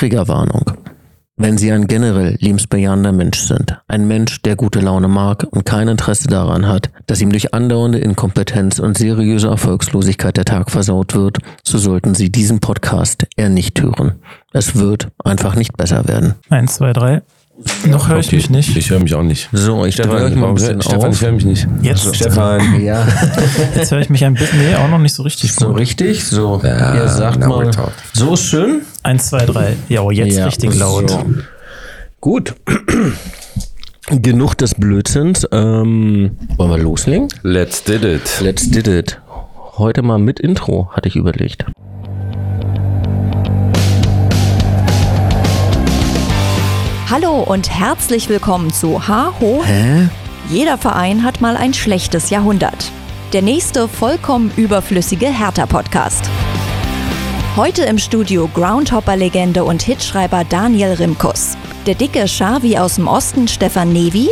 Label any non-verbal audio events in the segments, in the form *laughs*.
Triggerwarnung. Wenn Sie ein generell liebensbejahender Mensch sind, ein Mensch, der gute Laune mag und kein Interesse daran hat, dass ihm durch andauernde Inkompetenz und seriöse Erfolgslosigkeit der Tag versaut wird, so sollten Sie diesen Podcast eher nicht hören. Es wird einfach nicht besser werden. Eins, zwei, drei. Noch höre ich mich nicht. Ich höre mich auch nicht. So, ich Stefan, höre euch mal ein bisschen Stefan, ich auf. höre mich nicht. Jetzt. Stefan. *laughs* Ja, Jetzt höre ich mich ein bisschen, nee, auch noch nicht so richtig so gut. richtig. So, Ja, ihr sagt mal, so schön. Eins, zwei, drei. Ja, oh, jetzt Ja, richtig laut. so. Gut. *clears throat* Genug des Blödsinns. Ähm, wollen wir loslegen? Let's did it. Let's did it. Heute mal mit Intro, hatte ich überlegt. Hallo und herzlich willkommen zu Haho. Hä? Jeder Verein hat mal ein schlechtes Jahrhundert. Der nächste vollkommen überflüssige Hertha-Podcast. Heute im Studio Groundhopper-Legende und Hitschreiber Daniel Rimkus, der dicke Xavi aus dem Osten Stefan Nevi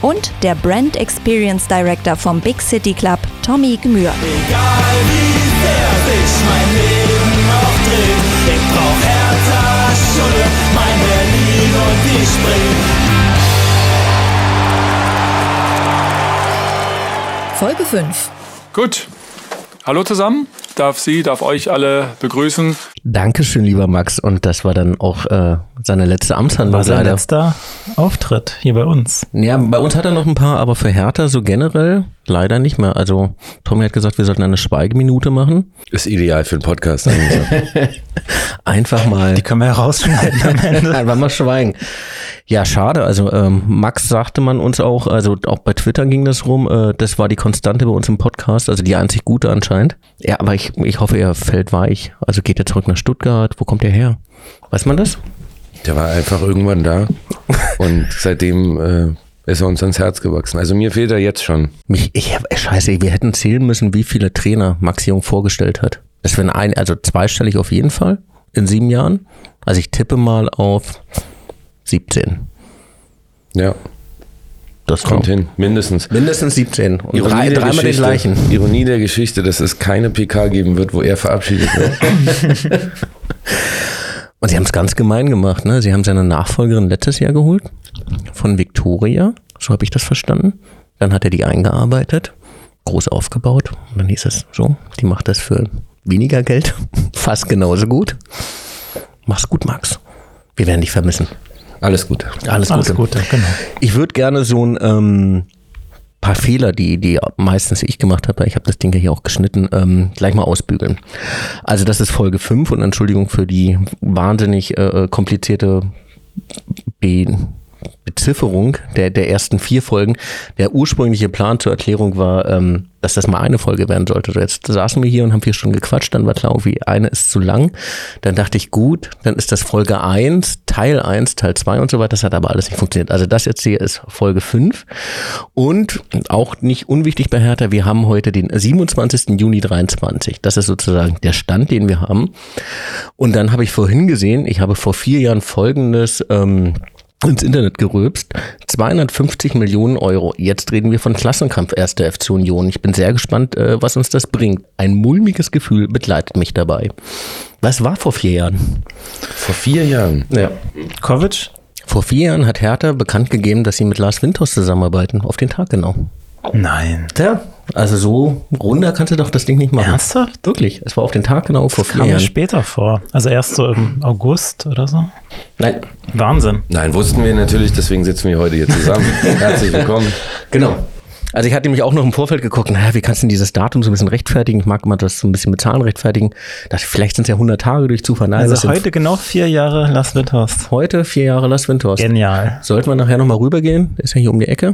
und der Brand Experience Director vom Big City Club Tommy Gmür. Egal wie sehr sich mein Leben auch dreht, ich brauch Hertha, Schule, mein Berlin und die Spree. Folge 5. Gut. Hallo zusammen. Darf Sie, darf euch alle begrüßen. Dankeschön, lieber Max. Und das war dann auch äh, seine letzte Amtshandlung War sein leider. letzter Auftritt hier bei uns. Ja, bei uns hat er noch ein paar, aber für Hertha so generell leider nicht mehr. Also Tommy hat gesagt, wir sollten eine Schweigeminute machen. Ist ideal für einen Podcast. *laughs* Einfach mal Die können wir ja rausschneiden am Ende. *laughs* Einfach mal schweigen. Ja, schade. Also ähm, Max sagte man uns auch, also auch bei Twitter ging das rum, äh, das war die Konstante bei uns im Podcast, also die einzig gute anscheinend. Ja, aber ich, ich hoffe, er fällt weich. Also geht er zurück nach Stuttgart. Wo kommt er her? Weiß man das? Der war einfach irgendwann da und *laughs* seitdem äh, ist er uns ans Herz gewachsen. Also mir fehlt er jetzt schon. Mich, ich, äh, scheiße, wir hätten zählen müssen, wie viele Trainer Max Jung vorgestellt hat. Das wären ein, also zweistellig auf jeden Fall in sieben Jahren. Also ich tippe mal auf 17. Ja, Das kommt hin. Mindestens. Mindestens 17. Und Ironie drei, der dreimal den Geschichte- gleichen. Ironie der Geschichte, dass es keine PK geben wird, wo er verabschiedet wird. *laughs* Und sie haben es ganz gemein gemacht, ne? Sie haben seine Nachfolgerin letztes Jahr geholt von Victoria, so habe ich das verstanden. Dann hat er die eingearbeitet, groß aufgebaut und dann hieß es so, die macht das für weniger Geld, *laughs* fast genauso gut. Mach's gut, Max. Wir werden dich vermissen. Alles Gute. Alles, Alles Gute. Gute, genau. Ich würde gerne so ein ähm, paar Fehler, die, die meistens ich gemacht habe, ich habe das Ding ja hier auch geschnitten, ähm, gleich mal ausbügeln. Also das ist Folge 5 und Entschuldigung für die wahnsinnig äh, komplizierte Be Bezifferung der, der ersten vier Folgen. Der ursprüngliche Plan zur Erklärung war, ähm, dass das mal eine Folge werden sollte. So, Jetzt saßen wir hier und haben vier Stunden gequatscht, dann war klar, irgendwie eine ist zu lang. Dann dachte ich, gut, dann ist das Folge 1, Teil 1, Teil 2 und so weiter. Das hat aber alles nicht funktioniert. Also das jetzt hier ist Folge 5. Und auch nicht unwichtig bei Hertha, wir haben heute den 27. Juni 23. Das ist sozusagen der Stand, den wir haben. Und dann habe ich vorhin gesehen, ich habe vor vier Jahren folgendes ähm, ins Internet geröbst. 250 Millionen Euro. Jetzt reden wir von Klassenkampf 1. FC Union. Ich bin sehr gespannt, äh, was uns das bringt. Ein mulmiges Gefühl begleitet mich dabei. Was war vor vier Jahren? Vor vier Jahren. Ja. Kovic? Vor vier Jahren hat Hertha bekannt gegeben, dass sie mit Lars Windhaus zusammenarbeiten. Auf den Tag genau. Nein. Tja, also so runder kannst du doch das Ding nicht machen. Ernsthaft? Wirklich. Es war auf den Tag genau vor vier Kam Jahren. später vor. Also erst so im August oder so. Nein, Wahnsinn. Nein, wussten wir natürlich, deswegen sitzen wir heute hier zusammen. *laughs* Herzlich willkommen. genau. Also ich hatte mich auch noch im Vorfeld geguckt, naja, wie kannst du denn dieses Datum so ein bisschen rechtfertigen? Ich mag immer das so ein bisschen mit Zahlen rechtfertigen. Das, vielleicht sind es ja 100 Tage durch Zufall. Nein, das Also heute genau vier Jahre Lars Windhorst. heute vier Jahre Lars Windhorst. Genial. Sollten wir nachher nochmal rübergehen, ist ja hier um die Ecke,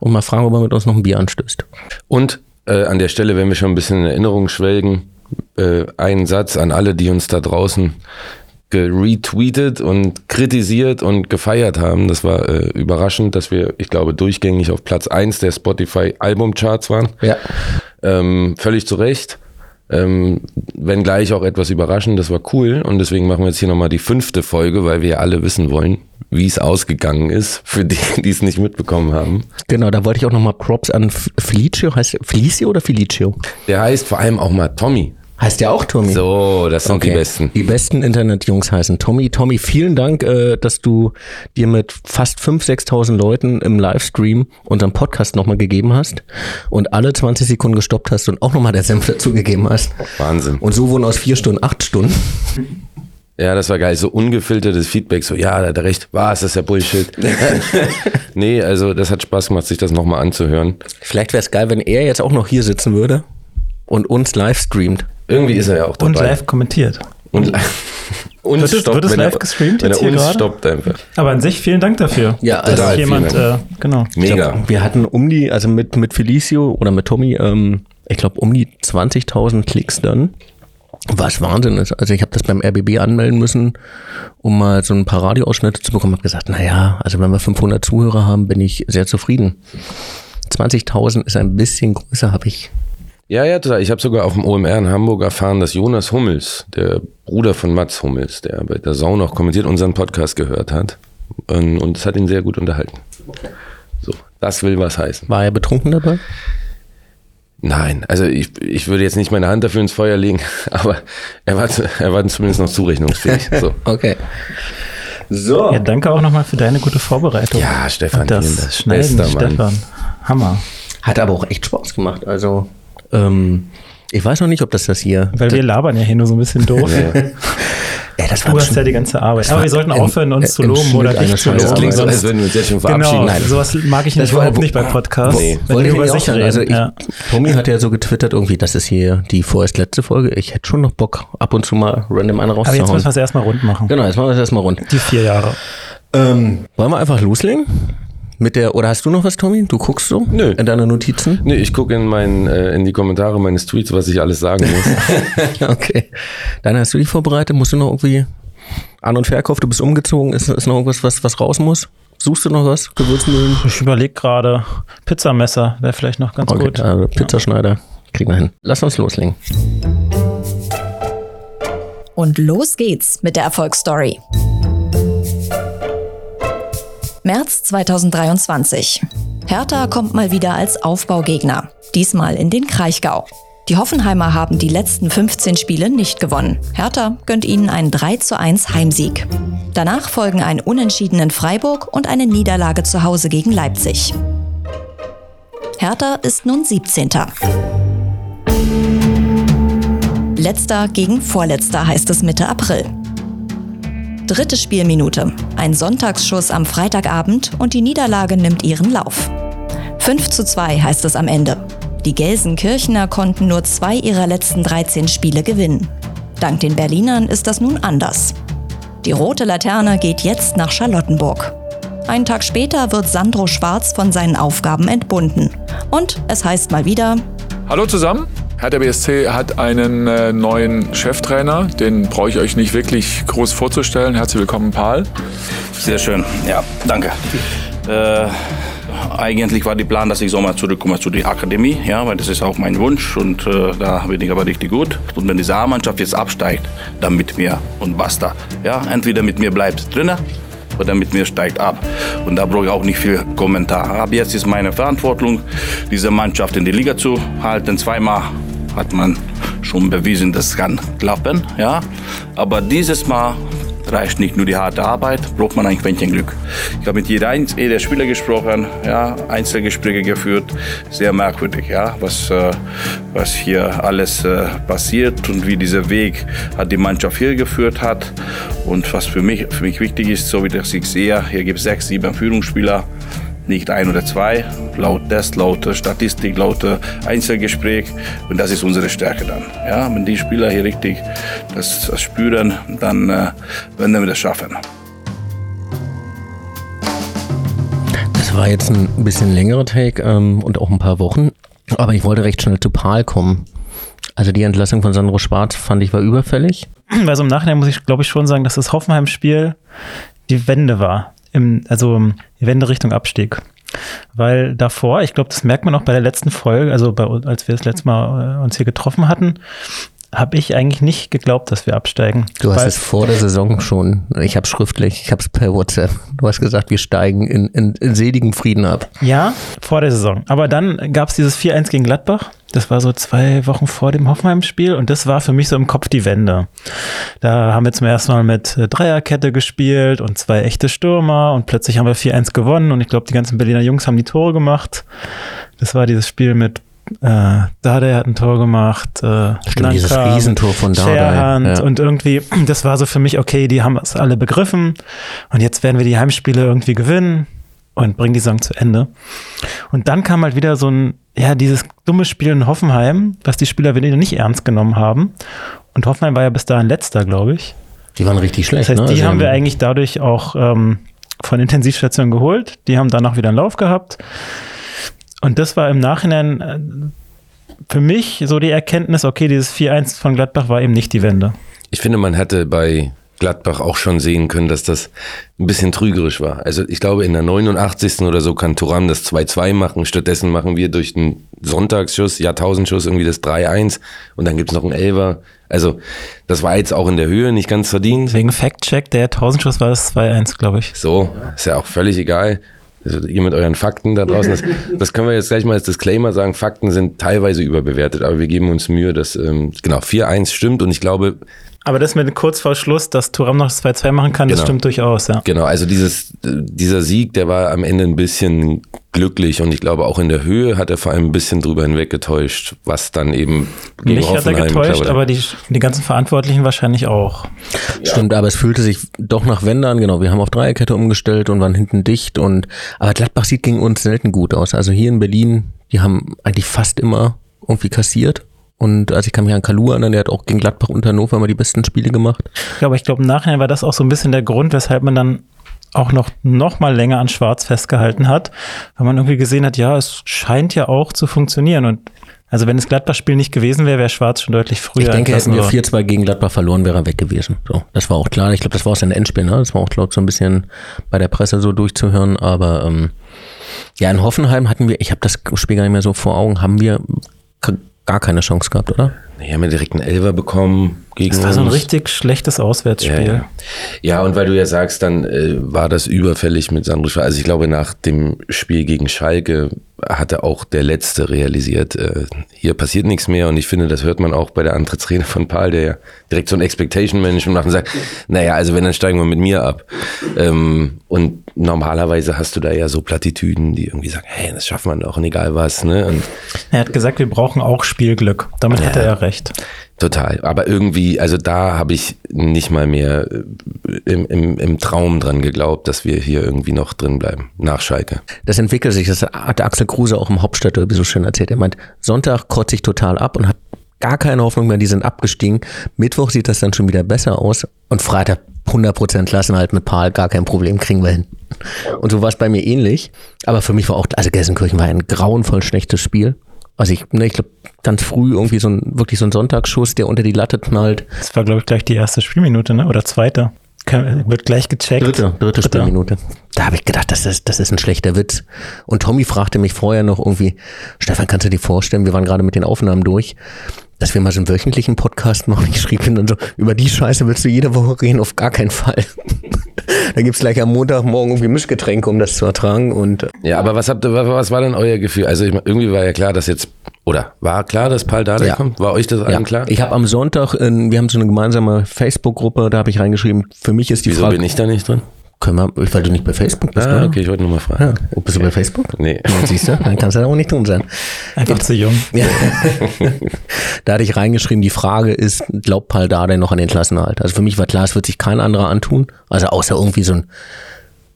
und mal fragen, ob er mit uns noch ein Bier anstößt. Und äh, an der Stelle, wenn wir schon ein bisschen in Erinnerung schwelgen, äh, ein Satz an alle, die uns da draußen geretweetet und kritisiert und gefeiert haben. Das war äh, überraschend, dass wir, ich glaube, durchgängig auf Platz 1 der Spotify Albumcharts waren. Ja. Ähm, völlig zu Recht. Ähm, wenn gleich auch etwas überraschend, das war cool und deswegen machen wir jetzt hier nochmal die fünfte Folge, weil wir ja alle wissen wollen, wie es ausgegangen ist, für die, *laughs* die es nicht mitbekommen haben. Genau, da wollte ich auch nochmal Props an Felicio, heißt Felicio oder Felicio? Der heißt vor allem auch mal Tommy. Heißt ja auch Tommy. So, das sind die besten. Die besten Internetjungs heißen Tommy. Tommy, vielen Dank, äh, dass du dir mit fast 5.000, 6.000 Leuten im Livestream unseren Podcast nochmal gegeben hast und alle 20 Sekunden gestoppt hast und auch nochmal der Senf dazu gegeben hast. Wahnsinn. Und so wurden aus vier Stunden acht Stunden. Ja, das war geil. So ungefiltertes Feedback. So, ja, da hat er recht. Was, das ist ja Bullshit. *laughs* nee, also das hat Spaß gemacht, sich das nochmal anzuhören. Vielleicht wäre es geil, wenn er jetzt auch noch hier sitzen würde und uns live streamt. Irgendwie ist er ja auch dabei. Und live kommentiert. Und, *laughs* und Wird es- wird es live er, gestreamt jetzt er hier gerade? stoppt einfach. Aber an sich vielen Dank dafür. Ja, dass total, jemand, äh, genau. Mega. Wir hatten um die, also mit, mit Felicio oder mit Tommy, ähm, ich glaube um die 20.000 Klicks dann. Was Wahnsinn ist. Also ich habe das beim RBB anmelden müssen, um mal so ein paar Radioausschnitte zu bekommen. Habe gesagt, naja, also wenn wir 500 Zuhörer haben, bin ich sehr zufrieden. 20.000 ist ein bisschen größer, habe ich. Ja, ja, total. Ich habe sogar auf dem OMR in Hamburg erfahren, dass Jonas Hummels, der Bruder von Mats Hummels, der bei der Sau noch kommentiert, unseren Podcast gehört hat. Und es hat ihn sehr gut unterhalten. So, das will was heißen. War er betrunken dabei? Nein, also ich, ich würde jetzt nicht meine Hand dafür ins Feuer legen, *laughs* aber er war, er war zumindest noch zurechnungsfähig. *laughs* So. Okay. So. Ja, danke auch nochmal für deine gute Vorbereitung. Ja, Stefan, Und das vielen Dank. Schneiden, Mann. Stefan. Hammer. Hat aber auch echt Spaß gemacht. Also, ähm, ich weiß noch nicht, ob das das hier. Weil wir labern ja hier nur so ein bisschen doof. *laughs* Ey, das Du hast ja die ganze Arbeit. Aber wir sollten aufhören, uns im zu loben oder nicht zu loben. Das klingt so, als würden wir uns jetzt schon verabschieden. Genau, Nein. sowas mag ich nicht überhaupt nicht bei Podcasts. Nee. Wenn Wollte wir ich über sich reden. Also ich, ja. Tommy hat ja so getwittert irgendwie, das ist hier die vorerst letzte Folge. Ich hätte schon noch Bock, ab und zu mal random eine Aber jetzt rauszuhauen. müssen wir es erstmal rund machen. Genau, jetzt machen wir das erstmal rund. Die vier Jahre. Ähm, wollen wir einfach loslegen? Mit der, oder hast du noch was, Tommy? Du guckst so? Nö. In deine Notizen? Nee, ich gucke in, äh, in die Kommentare meines Tweets, was ich alles sagen muss. *laughs* okay. Dann hast du dich vorbereitet? Musst du noch irgendwie An- und Verkauf? Du bist umgezogen? Ist, ist noch irgendwas, was, was raus muss? Suchst du noch was? Gewürzmühlen? Ich überlege gerade, Pizzamesser wäre vielleicht noch ganz Okay, gut. also Pizzaschneider. Kriegen wir hin. Lass uns loslegen. Und los geht's mit der Erfolgsstory. März 2023. Hertha kommt mal wieder als Aufbaugegner. Diesmal in den Kraichgau. Die Hoffenheimer haben die letzten 15 Spiele nicht gewonnen. Hertha gönnt ihnen einen 3 zu 1 Heimsieg. Danach folgen ein Unentschieden in Freiburg und eine Niederlage zu Hause gegen Leipzig. Hertha ist nun 17. Letzter gegen Vorletzter heißt es Mitte April. Dritte Spielminute. Ein Sonntagsschuss am Freitagabend und die Niederlage nimmt ihren Lauf. 5 zu 2 heißt es am Ende. Die Gelsenkirchener konnten nur zwei ihrer letzten 13 Spiele gewinnen. Dank den Berlinern ist das nun anders. Die rote Laterne geht jetzt nach Charlottenburg. Einen Tag später wird Sandro Schwarz von seinen Aufgaben entbunden. Und es heißt mal wieder, Hallo zusammen. Hertha BSC hat einen äh, neuen Cheftrainer. Den brauche ich euch nicht wirklich groß vorzustellen. Herzlich willkommen, Paul. Sehr schön, ja, danke. Äh, eigentlich war der Plan, dass ich Sommer zurückkomme zu der Akademie, ja, weil das ist auch mein Wunsch und äh, da bin ich aber richtig gut. Und wenn diese A-Mannschaft jetzt absteigt, dann mit mir und basta. Ja, entweder mit mir bleibt drinnen oder mit mir steigt ab. Und da brauche ich auch nicht viel Kommentar. Ab jetzt ist meine Verantwortung, diese Mannschaft in die Liga zu halten. Zweimal hat man schon bewiesen, das kann klappen. Ja? Aber dieses Mal reicht nicht nur die harte Arbeit, braucht man ein Quäntchen Glück. Ich habe mit jeder, jeder Spieler gesprochen, ja, Einzelgespräche geführt, sehr merkwürdig, ja, was, äh, was hier alles äh, passiert und wie dieser Weg hat die Mannschaft hier geführt hat. Und was für mich, für mich wichtig ist, so wie das ich sehe, hier gibt es sechs, sieben Führungsspieler, nicht ein oder zwei, laut Test, laut Statistik, laut Einzelgespräch. Und das ist unsere Stärke dann. Ja, wenn die Spieler hier richtig das, das spüren, dann äh, werden wir das schaffen. Das war jetzt ein bisschen längerer Take ähm, und auch ein paar Wochen. Aber ich wollte recht schnell zu Paul kommen. Also die Entlassung von Sandro Schwarz fand ich war überfällig. Weil so im Nachhinein muss ich, glaube ich, schon sagen, dass das Hoffenheim-Spiel die Wende war. Im, also Wende Richtung Abstieg. Weil davor, ich glaube, das merkt man auch bei der letzten Folge, also bei, als wir das letzte Mal äh, uns hier getroffen hatten, habe ich eigentlich nicht geglaubt, dass wir absteigen. Du hast es vor der Saison schon, ich habe schriftlich, ich habe es per WhatsApp, du hast gesagt, wir steigen in, in, in seligem Frieden ab. Ja, vor der Saison. Aber dann gab es dieses 4-1 gegen Gladbach. Das war so zwei Wochen vor dem Hoffenheim-Spiel und das war für mich so im Kopf die Wende. Da haben wir zum ersten Mal mit äh, Dreierkette gespielt und zwei echte Stürmer und plötzlich haben wir 4-1 gewonnen und ich glaube, die ganzen Berliner Jungs haben die Tore gemacht. Das war dieses Spiel mit äh, Dardai hat ein Tor gemacht. Äh, Stimmt, dieses Langkamp, Riesentor von Scherhand ja. und irgendwie, das war so für mich, okay, die haben es alle begriffen und jetzt werden wir die Heimspiele irgendwie gewinnen und bringen die Saison zu Ende. Und dann kam halt wieder so ein, ja, dieses dumme Spiel in Hoffenheim, was die Spieler wieder nicht ernst genommen haben. Und Hoffenheim war ja bis dahin letzter, glaube ich. Die waren richtig schlecht. Das heißt, ne? die Also, haben wir eigentlich dadurch auch ähm, von Intensivstationen geholt. Die haben danach wieder einen Lauf gehabt. Und das war im Nachhinein äh, für mich so die Erkenntnis, okay, dieses 4-1 von Gladbach war eben nicht die Wende. Ich finde, man hatte bei Gladbach auch schon sehen können, dass das ein bisschen trügerisch war. Also ich glaube, in der 89. oder so kann Thuram das 2-2 machen. Stattdessen machen wir durch den Sonntagsschuss, Jahrtausendschuss irgendwie das 3-1 und dann gibt's noch einen Elfer. Also das war jetzt auch in der Höhe nicht ganz verdient. Wegen Fact-Check, der 1000-Schuss war es 2-1, glaube ich. So, ist ja auch völlig egal. Also ihr mit euren Fakten da draußen, das, *laughs* das können wir jetzt gleich mal als Disclaimer sagen. Fakten sind teilweise überbewertet, aber wir geben uns Mühe, dass ähm, genau 4-1 stimmt und ich glaube, Aber das mit kurz vor Schluss, dass Thuram noch das 2-2 machen kann, das Genau. stimmt durchaus, ja. Genau, also dieses, dieser Sieg, der war am Ende ein bisschen glücklich und ich glaube auch in der Höhe hat er vor allem ein bisschen drüber hinweggetäuscht, was dann eben gegen Mich hat er Hoffenheim getäuscht, aber die, die ganzen Verantwortlichen wahrscheinlich auch. Stimmt, aber es fühlte sich doch nach Wende an. Genau, wir haben auf Dreierkette umgestellt und waren hinten dicht. Und aber Gladbach sieht gegen uns selten gut aus. Also hier in Berlin, die haben eigentlich fast immer irgendwie kassiert. Und also ich kann mich an Kalu erinnern, der hat auch gegen Gladbach und Hannover mal die besten Spiele gemacht. Ja, aber ich glaube, im Nachhinein war das auch so ein bisschen der Grund, weshalb man dann auch noch, noch mal länger an Schwarz festgehalten hat, weil man irgendwie gesehen hat, ja, es scheint ja auch zu funktionieren. Und also wenn das Gladbach-Spiel nicht gewesen wäre, wäre Schwarz schon deutlich früher. Ich denke, hätten wir entlassen 4-2 gegen Gladbach verloren, wäre er weg gewesen. So, das war auch klar. Ich glaube, das war aus dem Endspiel, ne? Das war auch, glaube ich, so ein bisschen bei der Presse so durchzuhören. Aber ähm, ja, in Hoffenheim hatten wir, ich habe das Spiel gar nicht mehr so vor Augen, haben wir gar keine Chance gehabt, oder? Wir haben ja direkt einen Elfer bekommen gegen Das war so ein richtig schlechtes Auswärtsspiel. Ja, ja. ja, und weil du ja sagst, dann äh, war das überfällig mit Sandro Schwarz. Also ich glaube, nach dem Spiel gegen Schalke hatte auch der Letzte realisiert, äh, hier passiert nichts mehr. Und ich finde, das hört man auch bei der Antrittsrede von Paul, der ja direkt so ein Expectation Management macht und sagt, naja, also wenn, dann steigen wir mit mir ab. Ähm, und normalerweise hast du da ja so Plattitüden, die irgendwie sagen, hey, das schaffen wir doch und egal was. Ne? Und Er hat gesagt, wir brauchen auch Spielglück. Damit hat er ja recht. Total. Aber irgendwie, also da habe ich nicht mal mehr äh, im, im, im Traum dran geglaubt, dass wir hier irgendwie noch drin bleiben. Nach Schalke. Das entwickelt sich. Das hat Axel Kruse auch im Hauptstadtderby so schön erzählt. Er meint, Sonntag kotzt sich total ab und hat gar keine Hoffnung mehr, die sind abgestiegen. Mittwoch sieht das dann schon wieder besser aus und Freitag 100% Klassenhalt mit Paul, gar kein Problem, kriegen wir hin. Und so war es bei mir ähnlich. Aber für mich war auch, also Gelsenkirchen war ein grauenvoll schlechtes Spiel. Also ich, ne, ich glaube, ganz früh irgendwie so ein, wirklich so ein Sonntagsschuss, der unter die Latte knallt. Das war, glaube ich, gleich die erste Spielminute, ne? Oder zweite. Kann, wird gleich gecheckt. Dritte, dritte Spielminute. Da habe ich gedacht, das ist, das ist ein schlechter Witz. Und Tommy fragte mich vorher noch irgendwie, Stefan, kannst du dir vorstellen, wir waren gerade mit den Aufnahmen durch, dass wir mal so einen wöchentlichen Podcast machen. Ich schrieb ihm dann so, über die Scheiße willst du jede Woche reden? Auf gar keinen Fall. Da gibt's gleich am Montagmorgen irgendwie Mischgetränke, um das zu ertragen. Und äh, Ja, aber was habt ihr, was, was war denn euer Gefühl? Also ich, irgendwie war ja klar, dass jetzt, oder war klar, dass Paul Dardai Ja. kommt? War euch das allen ja, klar? ich habe am Sonntag, in, wir haben so eine gemeinsame Facebook-Gruppe, da habe ich reingeschrieben, für mich ist die Wieso Frage, bin ich da nicht drin? Können wir, weil du nicht bei Facebook bist, Ah, ne? okay, ich wollte nur mal fragen. Ja. Oh, bist du bei Facebook? Nee. Ja, siehst du, dann kannst du da auch nicht drin sein. Einfach zu jung. Ja. *laughs* da hatte ich reingeschrieben, die Frage ist, glaubt Paul Dardai noch an den Klassenerhalt? Also für mich war klar, es wird sich kein anderer antun. Also außer irgendwie so ein,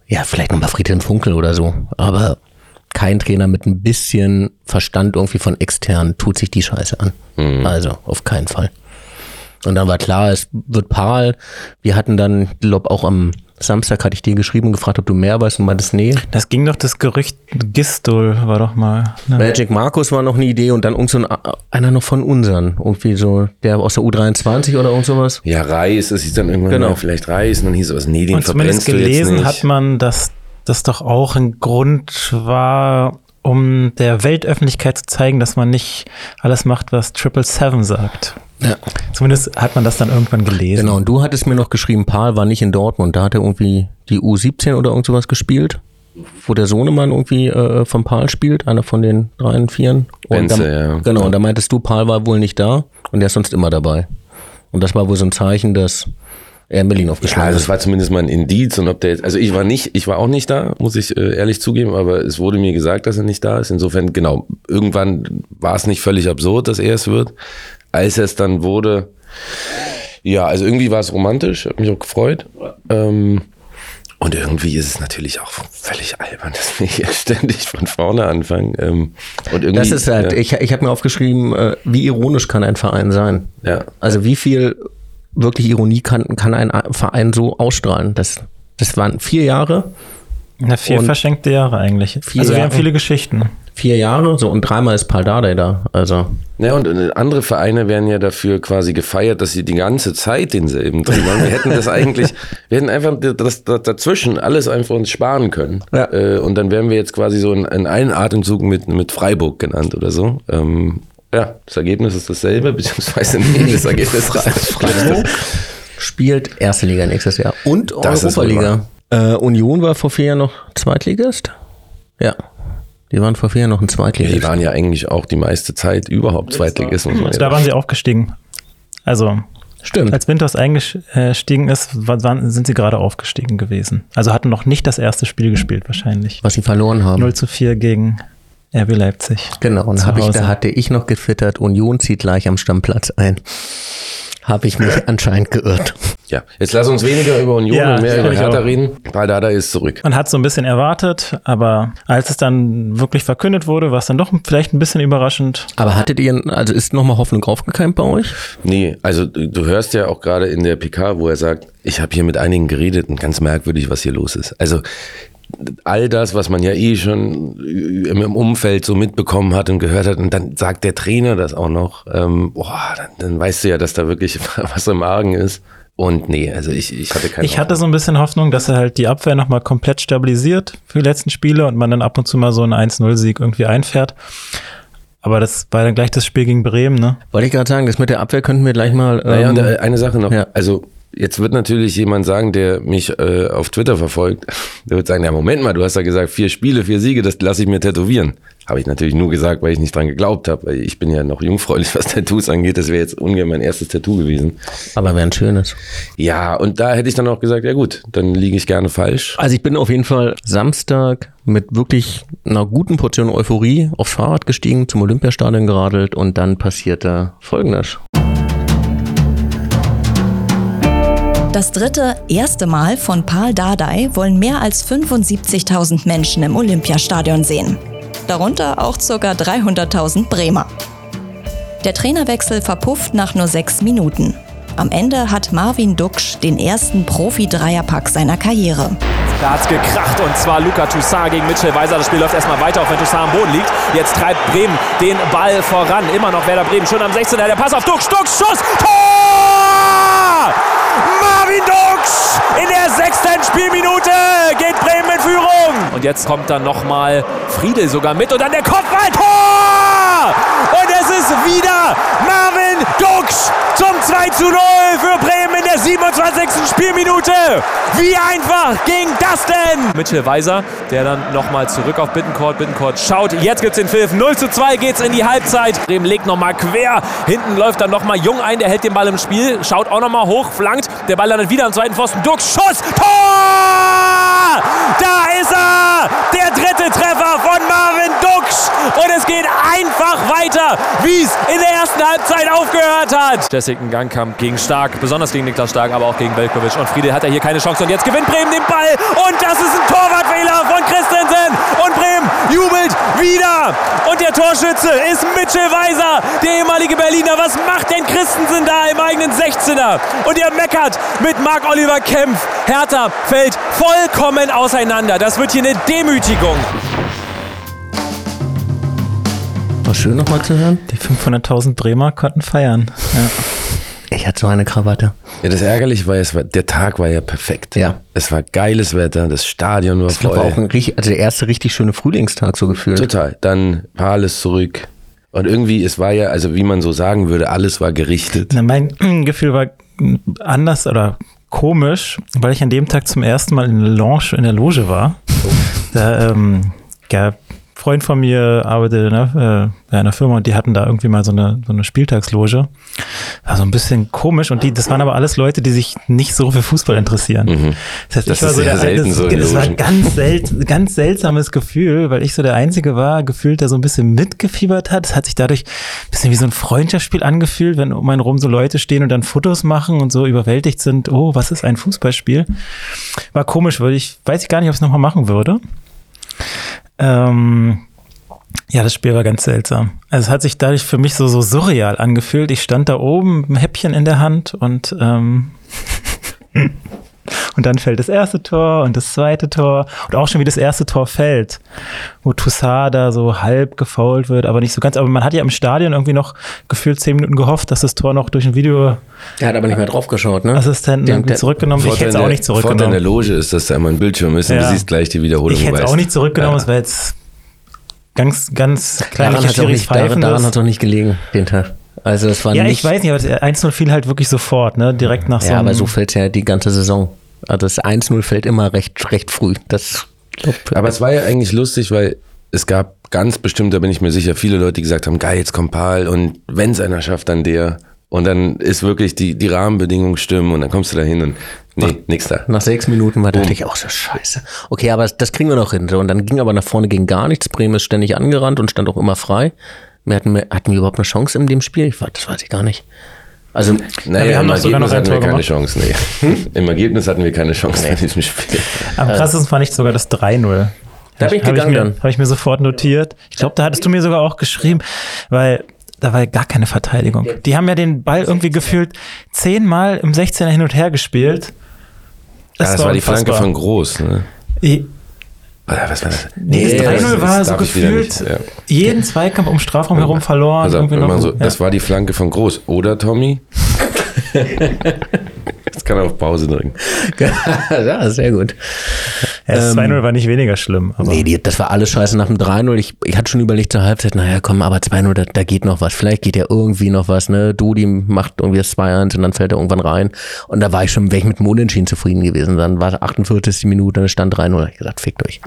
ja, vielleicht nochmal Friedhelm Funkel oder so. Aber kein Trainer mit ein bisschen Verstand irgendwie von extern tut sich die Scheiße an. Also auf keinen Fall. Und dann war klar, es wird Paul. Wir hatten dann, glaube auch am Samstag hatte ich dir geschrieben und gefragt, ob du mehr weißt und meintest, nee. Das ging doch das Gerücht, Gistol war doch mal. Ne? Magic Markus war noch eine Idee und dann irgend so ein, einer noch von unseren. Irgendwie so, der aus der U23 oder irgend sowas. Ja, Reis, das hieß dann irgendwann Genau. vielleicht Reis und dann hieß es was, nee, den Und zumindest verbrennst du jetzt gelesen nicht. hat man, dass das doch auch ein Grund war, um der Weltöffentlichkeit zu zeigen, dass man nicht alles macht, was Triple Seven sagt. Ja. Zumindest hat man das dann irgendwann gelesen. Genau, und du hattest mir noch geschrieben, Paul war nicht in Dortmund, da hat er irgendwie die U17 oder irgend sowas gespielt, wo der Sohnemann irgendwie äh, von Paul spielt, einer von den dreien, vieren. Und Benze, dann, ja. Genau, und da meintest du, Paul war wohl nicht da und der ist sonst immer dabei. Und das war wohl so ein Zeichen, dass er in Berlin Ja, aufgeschlagen also ist. es war zumindest mal ein Indiz und ob der jetzt, also ich war nicht, ich war auch nicht da, muss ich äh, ehrlich zugeben, aber es wurde mir gesagt, dass er nicht da ist. Insofern, genau, irgendwann war es nicht völlig absurd, dass er es wird. Als es dann wurde, ja, also irgendwie war es romantisch, hat mich auch gefreut. Ähm, und irgendwie ist es natürlich auch völlig albern, *laughs* dass wir hier ständig von vorne anfangen. Ähm, und irgendwie, Das ist halt, ja, ich, ich habe mir aufgeschrieben, äh, wie ironisch kann ein Verein sein? ja. Also wie viel wirklich Ironie kann, kann ein Verein so ausstrahlen? Das, das waren vier Jahre, Na, vier verschenkte Jahre eigentlich. Vier also wir Jahre. haben viele Geschichten. Vier Jahre, so und dreimal ist Paul Dardai da. Also Ja, und äh, andere Vereine werden ja dafür quasi gefeiert, dass sie die ganze Zeit denselben drin haben. Wir hätten das eigentlich, *laughs* wir hätten einfach das, das dazwischen alles einfach uns sparen können. Ja. Äh, und dann wären wir jetzt quasi so in, in einen Atemzug mit, mit Freiburg genannt oder so. Ähm, ja, das Ergebnis ist dasselbe, *laughs* beziehungsweise nee, *laughs* das Ergebnis reicht. Freiburg spielt erste Liga nächstes Jahr und Das ist Europa-Liga. Äh, Union war vor vier Jahren noch Zweitligist. Ja, die waren vor vier Jahren noch ein Die Zweitligist. waren ja eigentlich auch die meiste Zeit überhaupt Zweitligist. Also da waren sie aufgestiegen. Also Stimmt. als Winters eingestiegen ist, wa- waren, sind sie gerade aufgestiegen gewesen. Also hatten noch nicht das erste Spiel gespielt wahrscheinlich. Was sie verloren haben. 0 zu 4 gegen RB Leipzig. Genau, und hab ich, da hatte ich noch getwittert, Union zieht gleich am Stammplatz ein. Habe ich mich *laughs* anscheinend geirrt. Ja, jetzt lass uns weniger über Union Ja, und mehr über ich Hertha auch. reden. Weil Dada ist zurück. Man hat so ein bisschen erwartet, aber als es dann wirklich verkündet wurde, war es dann doch vielleicht ein bisschen überraschend. Aber hattet ihr, also ist nochmal Hoffnung aufgekeimt bei euch? Nee, also du du hörst ja auch gerade in der PK, wo er sagt, ich habe hier mit einigen geredet und ganz merkwürdig, was hier los ist. Also all das, was man ja eh schon im Umfeld so mitbekommen hat und gehört hat, und dann sagt der Trainer das auch noch, ähm, boah, dann, dann weißt du ja, dass da wirklich *laughs* was im Argen ist. Und nee, also ich, ich hatte keine Ich hatte so ein bisschen Hoffnung, dass er halt die Abwehr nochmal komplett stabilisiert für die letzten Spiele und man dann ab und zu mal so einen 1-0-Sieg irgendwie einfährt. Aber das war dann gleich das Spiel gegen Bremen, ne? Wollte ich gerade sagen, das mit der Abwehr könnten wir gleich mal. Naja, und ähm, äh, eine Sache noch. ja. Also, jetzt wird natürlich jemand sagen, der mich äh, auf Twitter verfolgt, *laughs* der wird sagen, ja, Moment mal, du hast ja gesagt, vier Spiele, vier Siege, das lasse ich mir tätowieren. Habe ich natürlich nur gesagt, weil ich nicht dran geglaubt habe. Weil ich bin ja noch jungfräulich, *laughs* was Tattoos angeht. Das wäre jetzt ungern mein erstes Tattoo gewesen. aber wäre ein schönes. Ja, und da hätte ich dann auch gesagt, ja gut, dann liege ich gerne falsch. Also ich bin auf jeden Fall Samstag mit wirklich einer guten Portion Euphorie aufs Fahrrad gestiegen, zum Olympiastadion geradelt und dann passierte Folgendes. Das dritte, erste Mal von Paul Dardai wollen mehr als 75.000 Menschen im Olympiastadion sehen. Darunter auch ca. 300.000 Bremer. Der Trainerwechsel verpufft nach nur sechs Minuten. Am Ende hat Marvin Duksch den ersten Profi-Dreierpack seiner Karriere. Da hat's gekracht und zwar Luca Toussaint gegen Mitchell Weiser. Das Spiel läuft erstmal weiter, auch wenn Toussaint am Boden liegt. Jetzt treibt Bremen den Ball voran. Immer noch Werder Bremen, schon am 16er. Der Pass auf Dux, Dux, Schuss, Tor! Marvin Dux! In der sechsten Spielminute geht Bremen in Führung. Und jetzt kommt dann nochmal Friedel sogar mit und dann der Kopfball, Tor! Und es ist wieder Marvin Dux zum 2 zu 0 für Bremen in der 27. Spielminute. Wie einfach ging das denn? Mitchell Weiser, der dann nochmal zurück auf Bittencourt. Bittencourt schaut, jetzt gibt's den Pfiff. 0 zu 2 geht's in die Halbzeit. Bremen legt nochmal quer. Hinten läuft dann nochmal Jung ein, der hält den Ball im Spiel. Schaut auch nochmal hoch, flankt. Der Ball landet wieder am zweiten Pfosten. Dux, Schuss, Tor! Da ist er! Der dritte Treffer von Marvin Dux. Und es geht einfach weiter, wie es in der ersten Halbzeit aufgehört hat. Jessica Gangkamp gegen Stark, besonders gegen Niklas Stark, aber auch gegen Velkovic. Und Friedel hat er hier keine Chance. Und jetzt gewinnt Bremen den Ball. Und das ist ein Torwartfehler von Christensen. Und Bremen jubelt wieder. Und der Torschütze ist Mitchell Weiser, der ehemalige Berliner. Was macht denn Christensen da im eigenen 16er? Und er meckert mit Marc-Oliver Kempf. Hertha fällt vollkommen auseinander. Das wird hier eine Demütigung. War schön nochmal zu hören. Die 500.000 Bremer konnten feiern. Ja. Ich hatte so eine Krawatte. Ja, das Ärgerliche war, es war, der Tag war ja perfekt. Ja. Es war geiles Wetter, das Stadion war Das voll. war auch ein richtig, also der erste richtig schöne Frühlingstag so gefühlt. Total. Dann Paul ist zurück. Und irgendwie, es war ja, also wie man so sagen würde, alles war gerichtet. Na, mein *clears throat* Gefühl war anders oder komisch, weil ich an dem Tag zum ersten Mal in der Lounge, in der Loge war. Da, ähm, ja, Freund von mir arbeitet ne, äh, bei einer Firma und die hatten da irgendwie mal so eine, so eine Spieltagsloge. War so ein bisschen komisch und die, das waren aber alles Leute, die sich nicht so für Fußball interessieren. Das heißt, Das ich war ist so der selten so in das war ganz, *laughs* sel ganz seltsames Gefühl, weil ich so der Einzige war, gefühlt, der so ein bisschen mitgefiebert hat. Es hat sich dadurch ein bisschen wie so ein Freundschaftsspiel angefühlt, wenn um einen rum so Leute stehen und dann Fotos machen und so überwältigt sind, oh, was ist ein Fußballspiel? War komisch, würde ich, weiß ich gar nicht, ob ich es nochmal machen würde. Ähm, ja, das Spiel war ganz seltsam. Also es hat sich dadurch für mich so, so surreal angefühlt. Ich stand da oben, ein Häppchen in der Hand und ähm, *laughs* und dann fällt das erste Tor und das zweite Tor und auch schon wie das erste Tor fällt, wo Toussaint da so halb gefoult wird, aber nicht so ganz. Aber man hat ja im Stadion irgendwie noch gefühlt zehn Minuten gehofft, dass das Tor noch durch ein Videoassistenten Er hat aber nicht mehr drauf geschaut, ne? irgendwie der- zurückgenommen. Ich hätte es auch nicht Vorteil in der zurückgenommen. Loge ist, dass da immer ein Bildschirm ist und Ja. du siehst gleich die Wiederholung. Ich hätte es auch nicht zurückgenommen. Ja. Es wäre jetzt ganz, ganz Daran kleinliche hat es daran, daran auch nicht gelegen, den Tag. Also es war Ja, nicht, ich weiß nicht, aber das 1-0 fiel halt wirklich sofort, ne? Direkt nach so Ja, aber so fällt ja die ganze Saison. Also das 1-0 fällt immer recht, recht früh. Das Aber es war ja eigentlich lustig, weil es gab ganz bestimmt, da bin ich mir sicher, viele Leute, die gesagt haben, geil, jetzt kommt Paul und wenn es einer schafft, dann der. Und dann ist wirklich die, die Rahmenbedingungen stimmen und dann kommst du da hin und nee, nix da. nach sechs Minuten war dachte ich auch so scheiße. Okay, aber das kriegen wir noch hin. Und dann ging aber nach vorne ging gar nichts. Bremen ist ständig angerannt und stand auch immer frei. Wir hatten, wir- hatten wir überhaupt eine Chance in dem Spiel? Ich, weiß- das weiß ich gar nicht. Also, Naja, wir haben im doch sogar noch Ergebnis hatten wir keine Chance, nee. Im Ergebnis hatten wir keine Chance in diesem Spiel. Am krassesten fand ich sogar das 3-0. Da bin ich Hab gegangen mir, dann. Habe ich mir sofort notiert. Ich glaube, da hattest du mir sogar auch geschrieben, weil da war ja gar keine Verteidigung. Die haben ja den Ball irgendwie gefühlt zehnmal im 16er hin und her gespielt. Ja, das war die Flanke von Groß. Ne? Oder was war das? Nee, Nee, das 3-0 das war so gefühlt nicht, ja. jeden Zweikampf um Strafraum herum verloren. Also, irgendwie noch, so, ja. Das war die Flanke von Groß. Oder, Tommy? *laughs* Jetzt kann er auf Pause drücken. *laughs* ja, sehr gut. Ja, das 2-0 war nicht weniger schlimm. Aber Nee, die, das war alles scheiße nach dem 3-0. Ich, ich hatte schon überlegt zur Halbzeit, naja, komm, aber 2-0, da, da geht noch was. Vielleicht geht ja irgendwie noch was, ne? Dudi macht irgendwie das 2-1 und dann fällt er irgendwann rein. Und da war ich schon, wäre ich mit dem Unentschieden zufrieden gewesen. Dann war 48. Minute, dann stand 3-0. Da hab ich gesagt, fickt euch.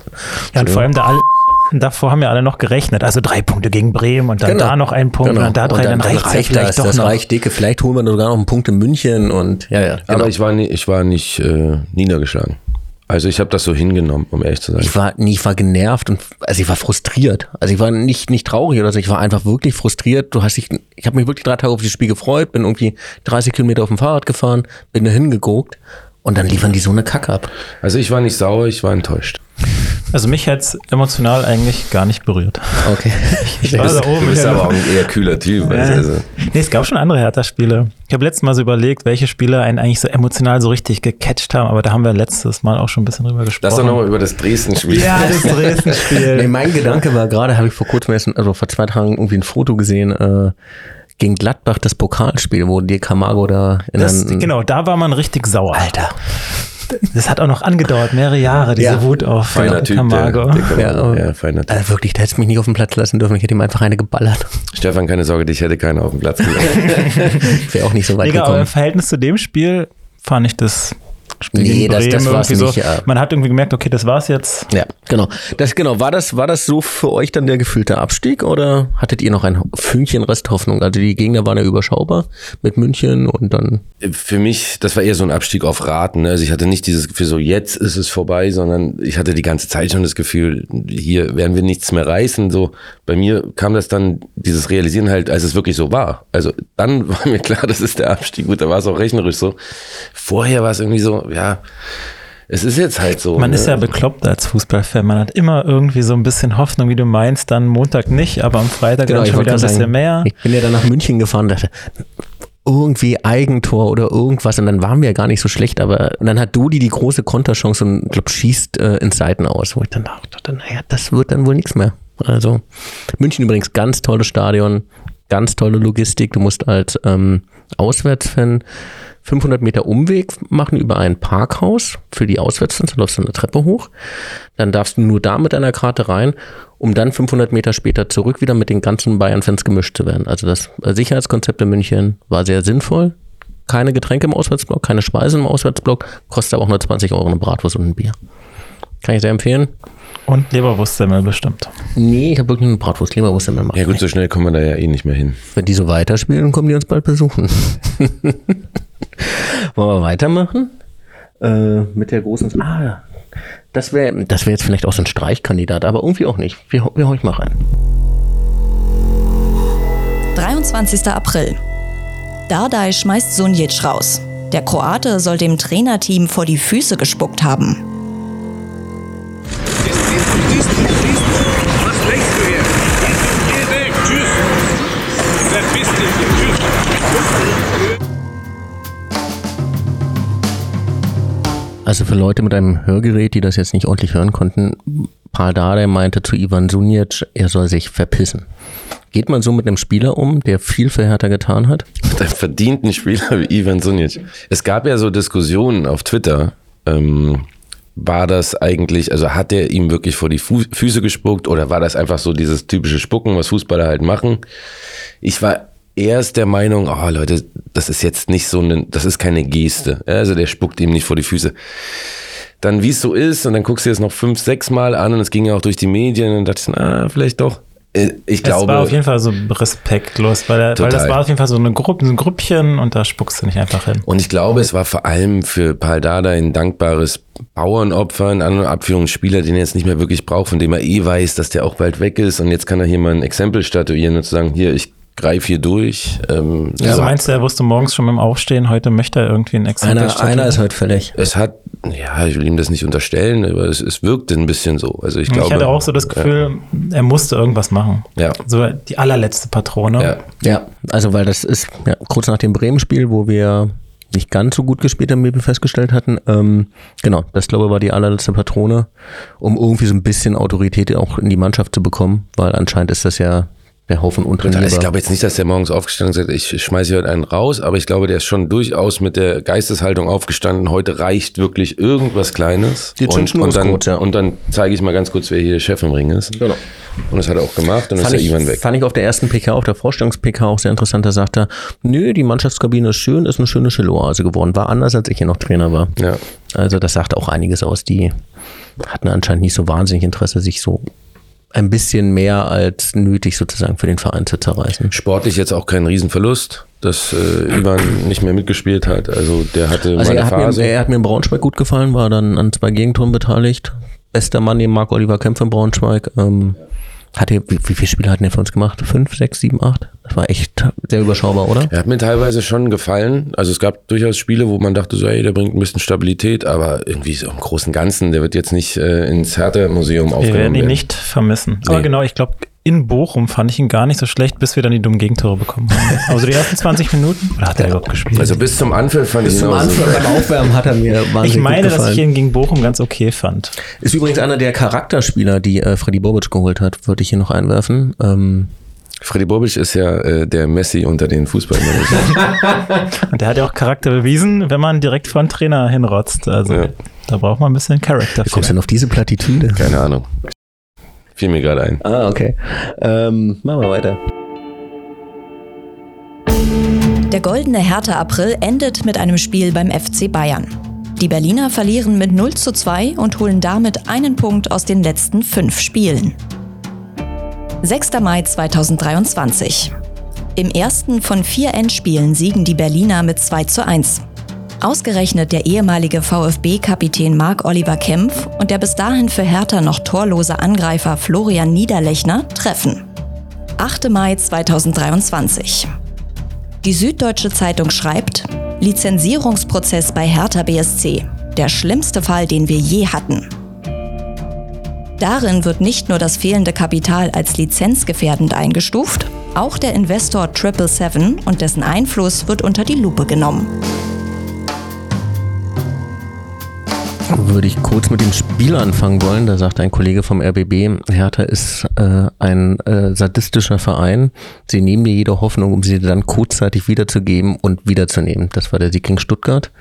Ja, und vor allem da alle, *laughs* davor haben ja alle noch gerechnet. Also drei Punkte gegen Bremen und dann Genau. da noch ein Punkt und dann da drei, dann, reicht ja vielleicht das, doch das noch. reicht dicke. Vielleicht holen wir sogar noch einen Punkt in München und ja, ja. Genau. Aber ich war, nie, ich war nicht äh, niedergeschlagen. Also ich habe das so hingenommen, um ehrlich zu sein. Ich war, nee, ich war genervt und also ich war frustriert. Also ich war nicht nicht traurig oder so, ich war einfach wirklich frustriert. Du hast dich, ich habe mich wirklich drei Tage auf das Spiel gefreut, bin irgendwie 30 Kilometer auf dem Fahrrad gefahren, bin da hingeguckt und dann liefern die so eine Kacke ab. Also ich war nicht sauer, ich war enttäuscht. Also mich hat's emotional eigentlich gar nicht berührt. Okay. *laughs* Ich war da oben. Du bist aber auch ein eher kühler Typ. Ja. Also, Nee, es gab schon andere Hertha-Spiele. Ich habe letztes Mal so überlegt, welche Spiele einen eigentlich so emotional so richtig gecatcht haben, aber da haben wir letztes Mal auch schon ein bisschen drüber gesprochen. lass doch nochmal über das Dresden-Spiel. ja, das *laughs* Dresden-Spiel. Nee, mein Gedanke war gerade, habe ich vor kurzem erst, also vor zwei Tagen irgendwie ein Foto gesehen, äh, gegen Gladbach das Pokalspiel, wo die Camargo da in Das, genau, da war man richtig sauer. Alter. Das hat auch noch angedauert, mehrere Jahre, diese Ja. Wut auf Feiner äh, Typ, der, Camargo. der Camargo. Ja, Ja, feiner Typ. Also wirklich, der hätte mich nicht auf den Platz lassen dürfen. Ich hätte ihm einfach eine geballert. Stefan, keine Sorge, dich hätte keiner auf dem Platz gelassen. *laughs* Ich wäre auch nicht so weit Egal, aber gekommen. im Verhältnis zu dem Spiel fand ich das Spiel Nee, gegen das- das war's irgendwie nicht, ja. Man hat irgendwie gemerkt, okay, das war's jetzt. Ja, genau. Das genau. War das war das so für euch dann der gefühlte Abstieg oder hattet ihr noch ein Fünkchen Resthoffnung? Also die Gegner waren ja überschaubar mit München und dann Für mich, das war eher so ein Abstieg auf Raten. Ne? Also ich hatte nicht dieses Gefühl, so jetzt ist es vorbei, sondern ich hatte die ganze Zeit schon das Gefühl, hier werden wir nichts mehr reißen. So bei mir kam das dann dieses Realisieren halt, als es wirklich so war. Also dann *laughs* war mir klar, das ist der Abstieg. Gut, da war es auch rechnerisch so. Vorher war es irgendwie so, ja, es ist jetzt halt so. Man ne? ist ja bekloppt als Fußballfan. Man hat immer irgendwie so ein bisschen Hoffnung, wie du meinst, dann Montag nicht, aber am Freitag dann schon Genau, wieder ein bisschen mehr. Ich bin ja dann nach München gefahren, dachte irgendwie Eigentor oder irgendwas und dann waren wir ja gar nicht so schlecht, aber und dann hat Dodi die große Konterchance und glaub schießt äh, ins Seiten aus, wo ich dann dachte, naja, das wird dann wohl nichts mehr. Also München übrigens ganz tolles Stadion, Ganz tolle Logistik. Du musst als ähm, Auswärtsfan 500 Meter Umweg machen über ein Parkhaus für die Auswärtsfans. Dann läufst du eine Treppe hoch. Dann darfst du nur da mit deiner Karte rein, um dann 500 Meter später zurück wieder mit den ganzen Bayern-Fans gemischt zu werden. Also das Sicherheitskonzept in München war sehr sinnvoll. Keine Getränke im Auswärtsblock, keine Speisen im Auswärtsblock, kostet aber auch nur 20 Euro eine Bratwurst und ein Bier. Kann ich sehr empfehlen. Und Leberwurstsemmel bestimmt. Nee, ich habe wirklich eine Bratwurst, Leberwurst immer machen. Ja gut, so schnell kommen wir da ja eh nicht mehr hin. Wenn die so weiterspielen, kommen die uns bald besuchen. *laughs* Wollen wir weitermachen? Äh, mit der großen. Ah, ja. das wäre das wär jetzt vielleicht auch so ein Streichkandidat, aber irgendwie auch nicht. Wir, wir ich mal rein. 23. April. Dardai schmeißt Sunjic raus. Der Kroate soll dem Trainerteam vor die Füße gespuckt haben. Was denkst du hier? Geh weg, tschüss. Verpiss dich, tschüss. Also für Leute mit einem Hörgerät, die das jetzt nicht ordentlich hören konnten, Paul Dardai meinte zu Ivan Sunic, er soll sich verpissen. Geht man so mit einem Spieler um, der viel für Hertha getan hat? Mit einem verdienten Spieler wie Ivan Sunic. Es gab ja so Diskussionen auf Twitter. Ähm, war das eigentlich, also hat er ihm wirklich vor die Fu Füße gespuckt oder war das einfach so dieses typische Spucken, was Fußballer halt machen? Ich war erst der Meinung, oh Leute, das ist jetzt nicht so eine, das ist keine Geste. Also der spuckt ihm nicht vor die Füße. Dann wie es so ist und dann guckst du es noch fünf, sechs Mal an und es ging ja auch durch die Medien und dann dachte ich, ah, vielleicht doch. Äh, Ich Es glaube, war auf jeden Fall so respektlos, weil, er, weil das war auf jeden Fall so eine Gruppe, ein Grüppchen und da spuckst du nicht einfach hin. Und ich glaube, es war vor allem für Paul Dada ein dankbares Bauernopfer, in anderen Abführungen Spieler, den er jetzt nicht mehr wirklich braucht, von dem er eh weiß, dass der auch bald weg ist. Und jetzt kann er hier mal ein Exempel statuieren und sagen, hier, ich greife hier durch. Ähm, Also so. meinst du, er wusste morgens schon beim Aufstehen, heute möchte er irgendwie ein Exempel Einer, einer ist halt fällig. es hat, ja, ich will ihm das nicht unterstellen, aber es, es wirkte ein bisschen so. Also ich Ich glaube. hatte auch so das Gefühl, er musste irgendwas machen. Ja. So die allerletzte Patrone. Ja. Ja, also weil das ist ja, kurz nach dem Bremen-Spiel, wo wir nicht ganz so gut gespielt haben, wie wir festgestellt hatten. Ähm, genau, das glaube ich war die allerletzte Patrone, um irgendwie so ein bisschen Autorität auch in die Mannschaft zu bekommen, weil anscheinend ist das ja der Haufen untrainierbar. Ich glaube jetzt nicht, dass der morgens aufgestanden ist und gesagt, ich schmeiße hier heute einen raus, aber ich glaube, der ist schon durchaus mit der Geisteshaltung aufgestanden. Heute reicht wirklich irgendwas Kleines. Die und, Zündschnur und, dann, kurz, ja. und dann zeige ich mal ganz kurz, wer hier der Chef im Ring ist. Genau. Und das hat er auch gemacht und dann ist der ich, Ivan weg. fand ich auf der ersten PK, auf der Vorstellungs-PK auch sehr interessant. Da sagt er, nö, die Mannschaftskabine ist schön, ist eine schöne Chilloase geworden. War anders, als ich hier noch Trainer war. Ja. Also das sagt auch einiges aus. Die hatten anscheinend nicht so wahnsinnig Interesse, sich so ein bisschen mehr als nötig sozusagen für den Verein zu zerreißen. Sportlich jetzt auch kein Riesenverlust, dass äh, Ivan nicht mehr mitgespielt hat. Also der hatte Also er hat, Phase. mir, er hat mir in Braunschweig gut gefallen, war dann an zwei Gegentoren beteiligt. Bester Mann neben Marc-Oliver Kempf in Braunschweig. Ähm, hat er, wie, wie viele Spiele hat er für uns gemacht? Fünf, sechs, sieben, acht? Das war echt sehr überschaubar, oder? Er hat mir teilweise schon gefallen. Also es gab durchaus Spiele, wo man dachte, so, ey, der bringt ein bisschen Stabilität, aber irgendwie so im Großen und Ganzen, der wird jetzt nicht äh, ins Hertha-Museum Wir aufgenommen werden ihn werden. nicht vermissen. Aber Nee. genau, ich glaube, in Bochum fand ich ihn gar nicht so schlecht, bis wir dann die dummen Gegentore bekommen haben. Also die ersten 20 Minuten, oder hat er überhaupt gespielt? Also bis zum Anpfiff fand ich ihn Zum auch Anfang beim Aufwärmen hat er mir wahnsinnig ich meine, gut dass ich ihn gegen Bochum ganz okay fand. Ist übrigens einer der Charakterspieler, die äh, Freddy Bobic geholt hat, würde ich hier noch einwerfen. Ähm, Freddy Bobic ist ja äh, der Messi unter den Fußballmanagern. *laughs* Und der hat ja auch Charakter bewiesen, wenn man direkt vor einen Trainer hinrotzt. Also Ja. da braucht man ein bisschen Charakter wie kommst du denn auf diese Plattitüde? Keine Ahnung. Fiel mir gerade ein. Ah, okay. Ähm, machen wir weiter. Der goldene Hertha-April endet mit einem Spiel beim FC Bayern. Die Berliner verlieren mit 0 zu 2 und holen damit einen Punkt aus den letzten fünf Spielen. 6. Mai 2023. Im ersten von vier Endspielen siegen die Berliner mit 2 zu 1. Ausgerechnet der ehemalige VfB-Kapitän Marc-Oliver Kempf und der bis dahin für Hertha noch torlose Angreifer Florian Niederlechner treffen. 8. Mai 2023. Die Süddeutsche Zeitung schreibt, Lizenzierungsprozess bei Hertha BSC. Der schlimmste Fall, den wir je hatten. Darin wird nicht nur das fehlende Kapital als lizenzgefährdend eingestuft, auch der Investor 777 und dessen Einfluss wird unter die Lupe genommen. Würde ich kurz mit dem Spiel anfangen wollen. Da sagt ein Kollege vom RBB, Hertha ist äh, ein äh, sadistischer Verein. Sie nehmen dir jede Hoffnung, um sie dann kurzzeitig wiederzugeben und wiederzunehmen. Das war der Sieg gegen Stuttgart.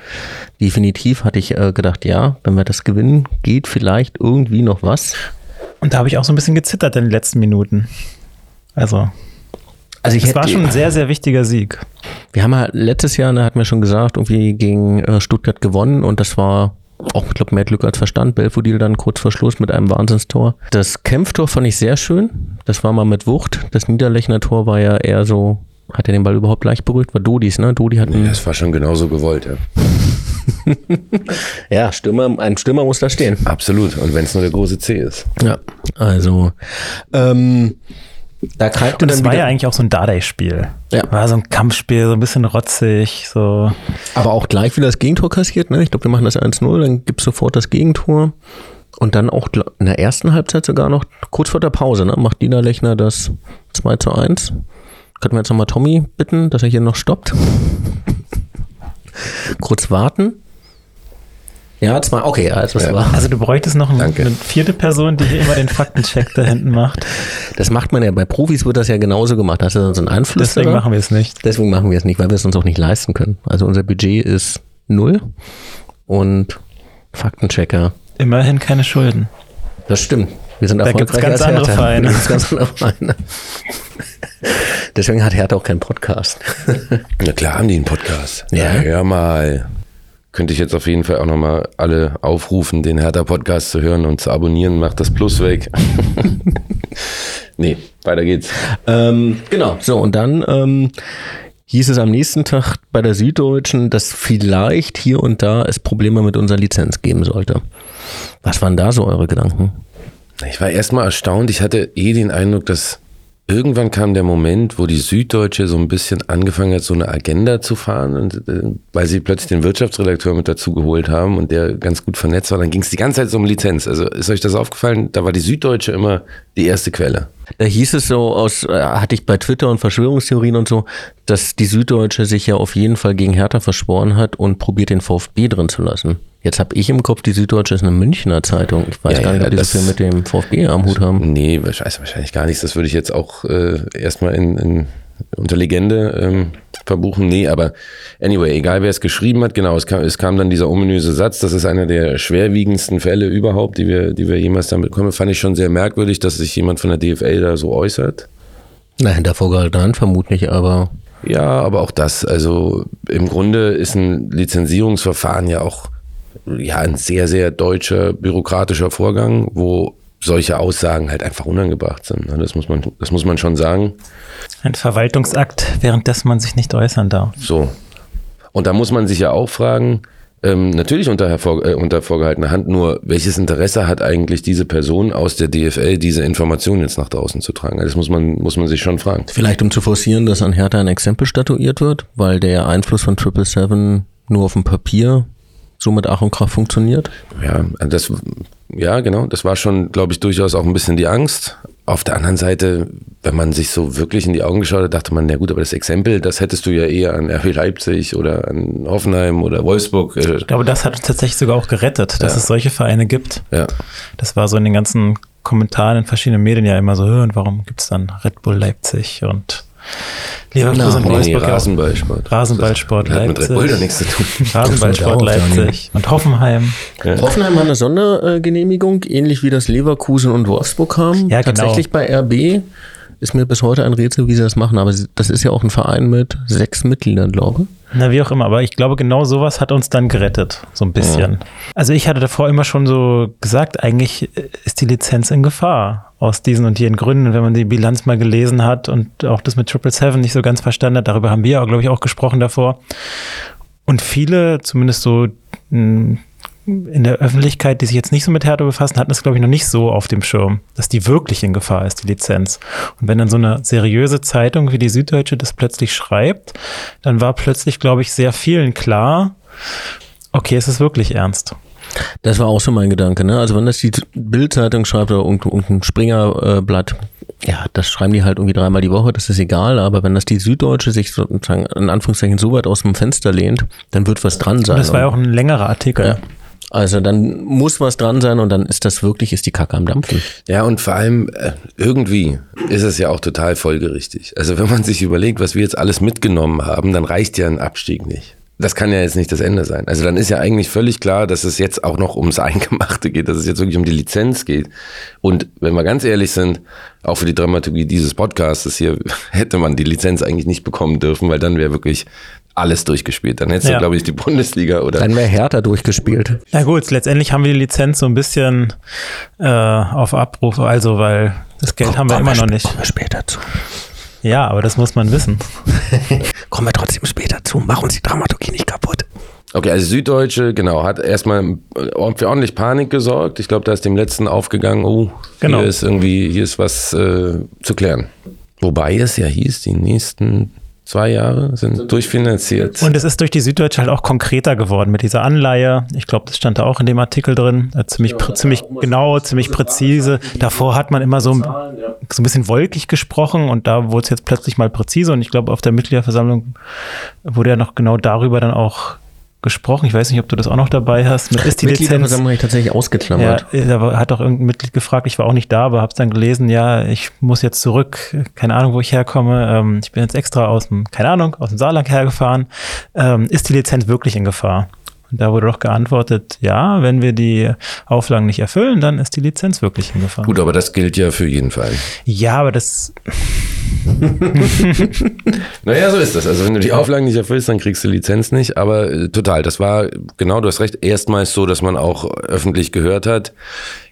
Definitiv hatte ich äh, gedacht, ja, wenn wir das gewinnen, geht vielleicht irgendwie noch was. Und da habe ich auch so ein bisschen gezittert in den letzten Minuten. Also, Also ich es war schon ein sehr, sehr wichtiger Sieg. Wir haben ja letztes Jahr, da hatten wir schon gesagt, irgendwie gegen äh, Stuttgart gewonnen und das war auch, ich glaube, mehr Glück als Verstand. Belfodil dann kurz vor Schluss mit einem Wahnsinnstor. Das Kämpftor fand ich sehr schön. Das war mal mit Wucht. Das Niederlechner Tor war ja eher so, hat er den Ball überhaupt leicht berührt? War Dodis, ne? Dodi hat einen, Das war schon genauso gewollt, ja. *laughs* ja, Stürmer, ein Stürmer muss da stehen. Absolut. Und wenn es nur der große C ist. Ja, also, ähm, da greift Und es dann war ja eigentlich auch so ein Dardai-Spiel. Ja. War so ein Kampfspiel, so ein bisschen rotzig, so. aber auch gleich wieder das Gegentor kassiert, ne? Ich glaube, wir machen das 1-0, dann gibt's sofort das Gegentor. Und dann auch in der ersten Halbzeit sogar noch kurz vor der Pause, ne? Macht Dina Lechner das 2 zu 1. Könnten wir jetzt nochmal Tommy bitten, dass er hier noch stoppt? *laughs* kurz warten. Ja, zwei, okay, also das war. Also du bräuchtest noch ein- Danke. eine vierte Person, die hier immer den Faktencheck da hinten macht. Das macht man ja, bei Profis wird das ja genauso gemacht. Hast du dann so einen Einfluss? Deswegen machen wir es nicht. Deswegen machen wir es nicht, weil wir es uns auch nicht leisten können. Also unser Budget ist null und Faktenchecker. Immerhin keine Schulden. Das stimmt. Wir sind Da gibt's erfolgreicher ganz als andere Hertha. Vereine. *laughs* Da ganz andere Vereine. Deswegen hat Hertha auch keinen Podcast. Na klar haben die einen Podcast. Ja. hör mal. Könnte ich jetzt auf jeden Fall auch nochmal alle aufrufen, den Hertha-Podcast zu hören und zu abonnieren. Macht das Plus weg. *laughs* nee, weiter geht's. ähm, genau. So, und dann ähm, hieß es am nächsten Tag bei der Süddeutschen, dass vielleicht hier und da es Probleme mit unserer Lizenz geben sollte. Was waren da so eure Gedanken? Ich war erstmal erstaunt. Ich hatte eh den Eindruck, dass irgendwann kam der Moment, wo die Süddeutsche so ein bisschen angefangen hat, so eine Agenda zu fahren, und, äh, weil sie plötzlich den Wirtschaftsredakteur mit dazu geholt haben und der ganz gut vernetzt war. Dann ging es die ganze Zeit so um Lizenz. Also ist euch das aufgefallen? Da war die Süddeutsche immer die erste Quelle. Da hieß es so aus, äh, hatte ich bei Twitter und Verschwörungstheorien und so, dass die Süddeutsche sich ja auf jeden Fall gegen Hertha verschworen hat und probiert den VfB drin zu lassen. Jetzt habe ich im Kopf, die Süddeutsche ist eine Münchner Zeitung. Ich weiß Ja, gar nicht, ja, ob die so das- viel mit dem VfB am Hut haben. Nee, ich weiß wahrscheinlich gar nichts. Das würde ich jetzt auch äh, erstmal in, in, unter Legende ähm, verbuchen. Nee, aber anyway, egal wer es geschrieben hat, genau, es kam, es kam dann dieser ominöse Satz, das ist einer der schwerwiegendsten Fälle überhaupt, die wir, die wir jemals damit bekommen. Fand ich schon sehr merkwürdig, dass sich jemand von der DFL da so äußert. Nein, hinter vorgehaltener Hand vermutlich, aber Ja, aber auch das, also im Grunde ist ein Lizenzierungsverfahren ja auch ja ein sehr, sehr deutscher bürokratischer Vorgang, wo solche Aussagen halt einfach unangebracht sind. ne? Das muss man, das muss man schon sagen. Ein Verwaltungsakt, währenddessen man sich nicht äußern darf. So. Und da muss man sich ja auch fragen, ähm, natürlich unter, hervor, äh, unter vorgehaltener Hand, nur welches Interesse hat eigentlich diese Person aus der DFL, diese Informationen jetzt nach draußen zu tragen? Also Das muss man, muss man sich schon fragen. vielleicht um zu forcieren, dass an Hertha ein Exempel statuiert wird, weil der Einfluss von 777 nur auf dem Papier so mit Ach und Krach funktioniert. Ja, das, ja, genau. Das war schon, glaube ich, durchaus auch ein bisschen die Angst. Auf der anderen Seite, wenn man sich so wirklich in die Augen geschaut hat, dachte man, na gut, aber das Exempel, das hättest du ja eher an RB Leipzig oder an Hoffenheim oder Wolfsburg. Äh, Ich glaube, das hat uns tatsächlich sogar auch gerettet, dass Ja. es solche Vereine gibt. ja. Das war so in den ganzen Kommentaren in verschiedenen Medien ja immer so, "Hö, und warum gibt es dann Red Bull Leipzig und Leverkusen Na, und Nee, nee, Wolfsburg ja auch. Rasenballsport. Rasenballsport Das hat mit Red Leipzig. Bull doch nichts zu tun. *laughs* Rasenballsport Leipzig und Hoffenheim. Hoffenheim hat eine Sondergenehmigung, ähnlich wie das Leverkusen und Wolfsburg haben. Ja, genau. Tatsächlich bei RB ist mir bis heute ein Rätsel, wie sie das machen. Aber das ist ja auch ein Verein mit sechs Mitgliedern, glaube ich. Na, wie auch immer, aber ich glaube, genau sowas hat uns dann gerettet, so ein bisschen. Also ich hatte davor immer schon so gesagt, eigentlich ist die Lizenz in Gefahr aus diesen und jenen Gründen. Wenn man die Bilanz mal gelesen hat und auch das mit Triple Seven nicht so ganz verstanden hat, darüber haben wir, glaube ich, auch gesprochen davor. Und viele, zumindest so mh, in der Öffentlichkeit, die sich jetzt nicht so mit Hertha befassen, hatten es, glaube ich, noch nicht so auf dem Schirm, dass die wirklich in Gefahr ist, die Lizenz. Und wenn dann so eine seriöse Zeitung wie die Süddeutsche das plötzlich schreibt, dann war plötzlich, glaube ich, sehr vielen klar, okay, es ist wirklich ernst. Das war auch so mein Gedanke. Ne? Also wenn das die Bildzeitung schreibt oder irgendein, Springerblatt, ja, das schreiben die halt irgendwie dreimal die Woche, das ist egal. Aber wenn das die Süddeutsche sich sozusagen in Anführungszeichen so weit aus dem Fenster lehnt, dann wird was dran sein. Und das war ja auch ein längerer Artikel. Ja. Also dann muss was dran sein und dann ist das wirklich, ist die Kacke am Dampfen. Ja, und vor allem äh, irgendwie ist es ja auch total folgerichtig. Also wenn man sich überlegt, was wir jetzt alles mitgenommen haben, dann reicht ja ein Abstieg nicht. Das kann ja jetzt nicht das Ende sein. Also dann ist ja eigentlich völlig klar, dass es jetzt auch noch ums *laughs* Eingemachte geht, dass es jetzt wirklich um die Lizenz geht. Und wenn wir ganz ehrlich sind, auch für die Dramaturgie dieses Podcasts hier *laughs* hätte man die Lizenz eigentlich nicht bekommen dürfen, weil dann wäre wirklich alles durchgespielt. Dann hättest Ja. du, glaube ich, die Bundesliga oder Dann wäre Hertha durchgespielt. Na gut, letztendlich haben wir die Lizenz so ein bisschen äh, auf Abruf, also weil das Geld haben wir immer noch nicht. Kommen wir später zu. Ja, aber das muss man wissen. *laughs* Kommen wir trotzdem später zu. Mach uns die Dramaturgie nicht kaputt. Okay, also Süddeutsche, genau, hat erstmal für ordentlich Panik gesorgt. Ich glaube, da ist dem letzten aufgegangen, oh, Genau. hier ist irgendwie, hier ist was äh, zu klären. Wobei es ja hieß, die nächsten zwei Jahre sind durchfinanziert. Und es ist durch die Süddeutsche halt auch konkreter geworden mit dieser Anleihe. Ich glaube, das stand da auch in dem Artikel drin. Äh, ziemlich, prä- ziemlich genau, ziemlich präzise. Davor hat man immer so, so ein bisschen wolkig gesprochen und da wurde es jetzt plötzlich mal präzise. Und ich glaube, auf der Mitgliederversammlung wurde ja noch genau darüber dann auch gesprochen. Ich weiß nicht, ob du das auch noch dabei hast. Mit ist die Lizenz. Mitgliederversammlung habe ich tatsächlich Ja, ausgeklammert. da war- hat auch irgendein Mitglied gefragt, ich war auch nicht da, aber habe es dann gelesen, ja, ich muss jetzt zurück, keine Ahnung, wo ich herkomme, ähm, ich bin jetzt extra aus dem, keine Ahnung, aus dem Saarland hergefahren, ähm, ist die Lizenz wirklich in Gefahr? Und da wurde doch geantwortet, ja, wenn wir die Auflagen nicht erfüllen, dann ist die Lizenz wirklich in Gefahr. Gut, aber das gilt ja für jeden Fall. Ja, aber das, *laughs* Naja, so ist das. Also wenn du die Auflagen nicht erfüllst, dann kriegst du Lizenz nicht. Aber äh, total, das war, genau, du hast recht, erstmals so, dass man auch öffentlich gehört hat,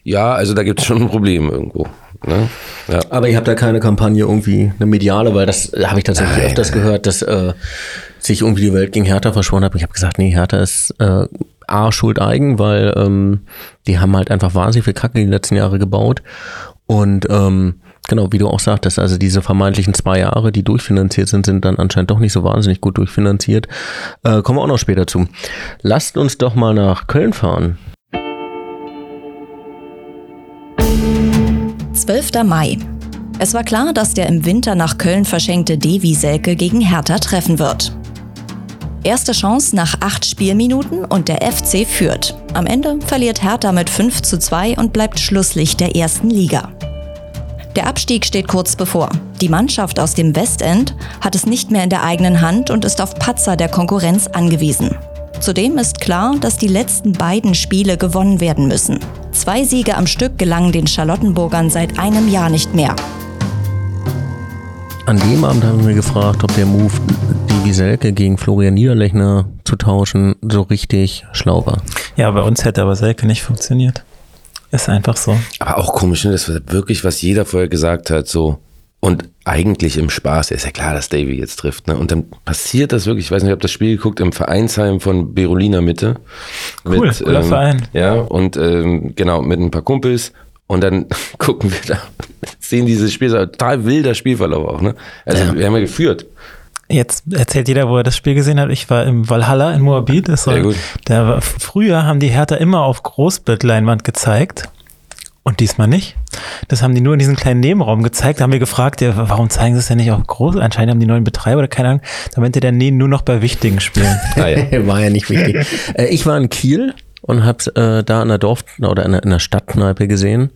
ja, also da gibt es schon ein Problem irgendwo. Ne? Ja. Aber ihr habt da keine Kampagne irgendwie, eine mediale, weil das habe ich tatsächlich Nein. öfters gehört, dass äh, sich irgendwie die Welt gegen Hertha verschworen hat. Ich habe gesagt, nee, Hertha ist äh, A, schuld eigen, weil ähm, die haben halt einfach wahnsinnig viel Kacke die letzten Jahre gebaut. Und ähm, genau, wie du auch sagtest, also diese vermeintlichen zwei Jahre, die durchfinanziert sind, sind dann anscheinend doch nicht so wahnsinnig gut durchfinanziert. Äh, kommen wir auch noch später zu. Lasst uns doch mal nach Köln fahren. 12. Mai. Es war klar, dass der im Winter nach Köln verschenkte Devi Selke gegen Hertha treffen wird. Erste Chance nach acht Spielminuten und der FC führt. Am Ende verliert Hertha mit 5 zu 2 und bleibt Schlusslicht der ersten Liga. Der Abstieg steht kurz bevor. Die Mannschaft aus dem Westend hat es nicht mehr in der eigenen Hand und ist auf Patzer der Konkurrenz angewiesen. Zudem ist klar, dass die letzten beiden Spiele gewonnen werden müssen. Zwei Siege am Stück gelangen den Charlottenburgern seit einem Jahr nicht mehr. An dem Abend haben wir gefragt, ob der Move, die Wieselke gegen Florian Niederlechner zu tauschen, so richtig schlau war. ja, bei uns hätte aber Selke nicht funktioniert. Ist einfach so. Aber auch komisch, ne? das war wirklich, was jeder vorher gesagt hat, so. Und eigentlich im Spaß, ist ja klar, dass Davy jetzt trifft. Ne? Und dann passiert das wirklich, ich weiß nicht, ich habe das Spiel geguckt im Vereinsheim von Berolina Mitte. Cool, cooler ähm, Verein. Ja, und ähm, genau, mit ein paar Kumpels. Und dann *laughs* gucken wir da, sehen dieses Spiel, total wilder Spielverlauf auch. Ne? Also wir haben ja geführt. Jetzt erzählt jeder, wo er das Spiel gesehen hat. Ich war im Valhalla in Moabit. Das war, Sehr gut. Da war, früher haben die Hertha immer auf Großbildleinwand gezeigt. Und diesmal nicht. Das haben die nur in diesem kleinen Nebenraum gezeigt. Da haben wir gefragt, ja, warum zeigen sie es denn nicht auf groß? Anscheinend haben die neuen Betreiber oder keine Ahnung. Da meinte der, nee, nur noch bei wichtigen Spielen. *laughs* Ah, ja. *laughs* War ja nicht wichtig. äh, ich war in Kiel und hab's äh, da in der Dorf- oder in der, Stadtkneipe gesehen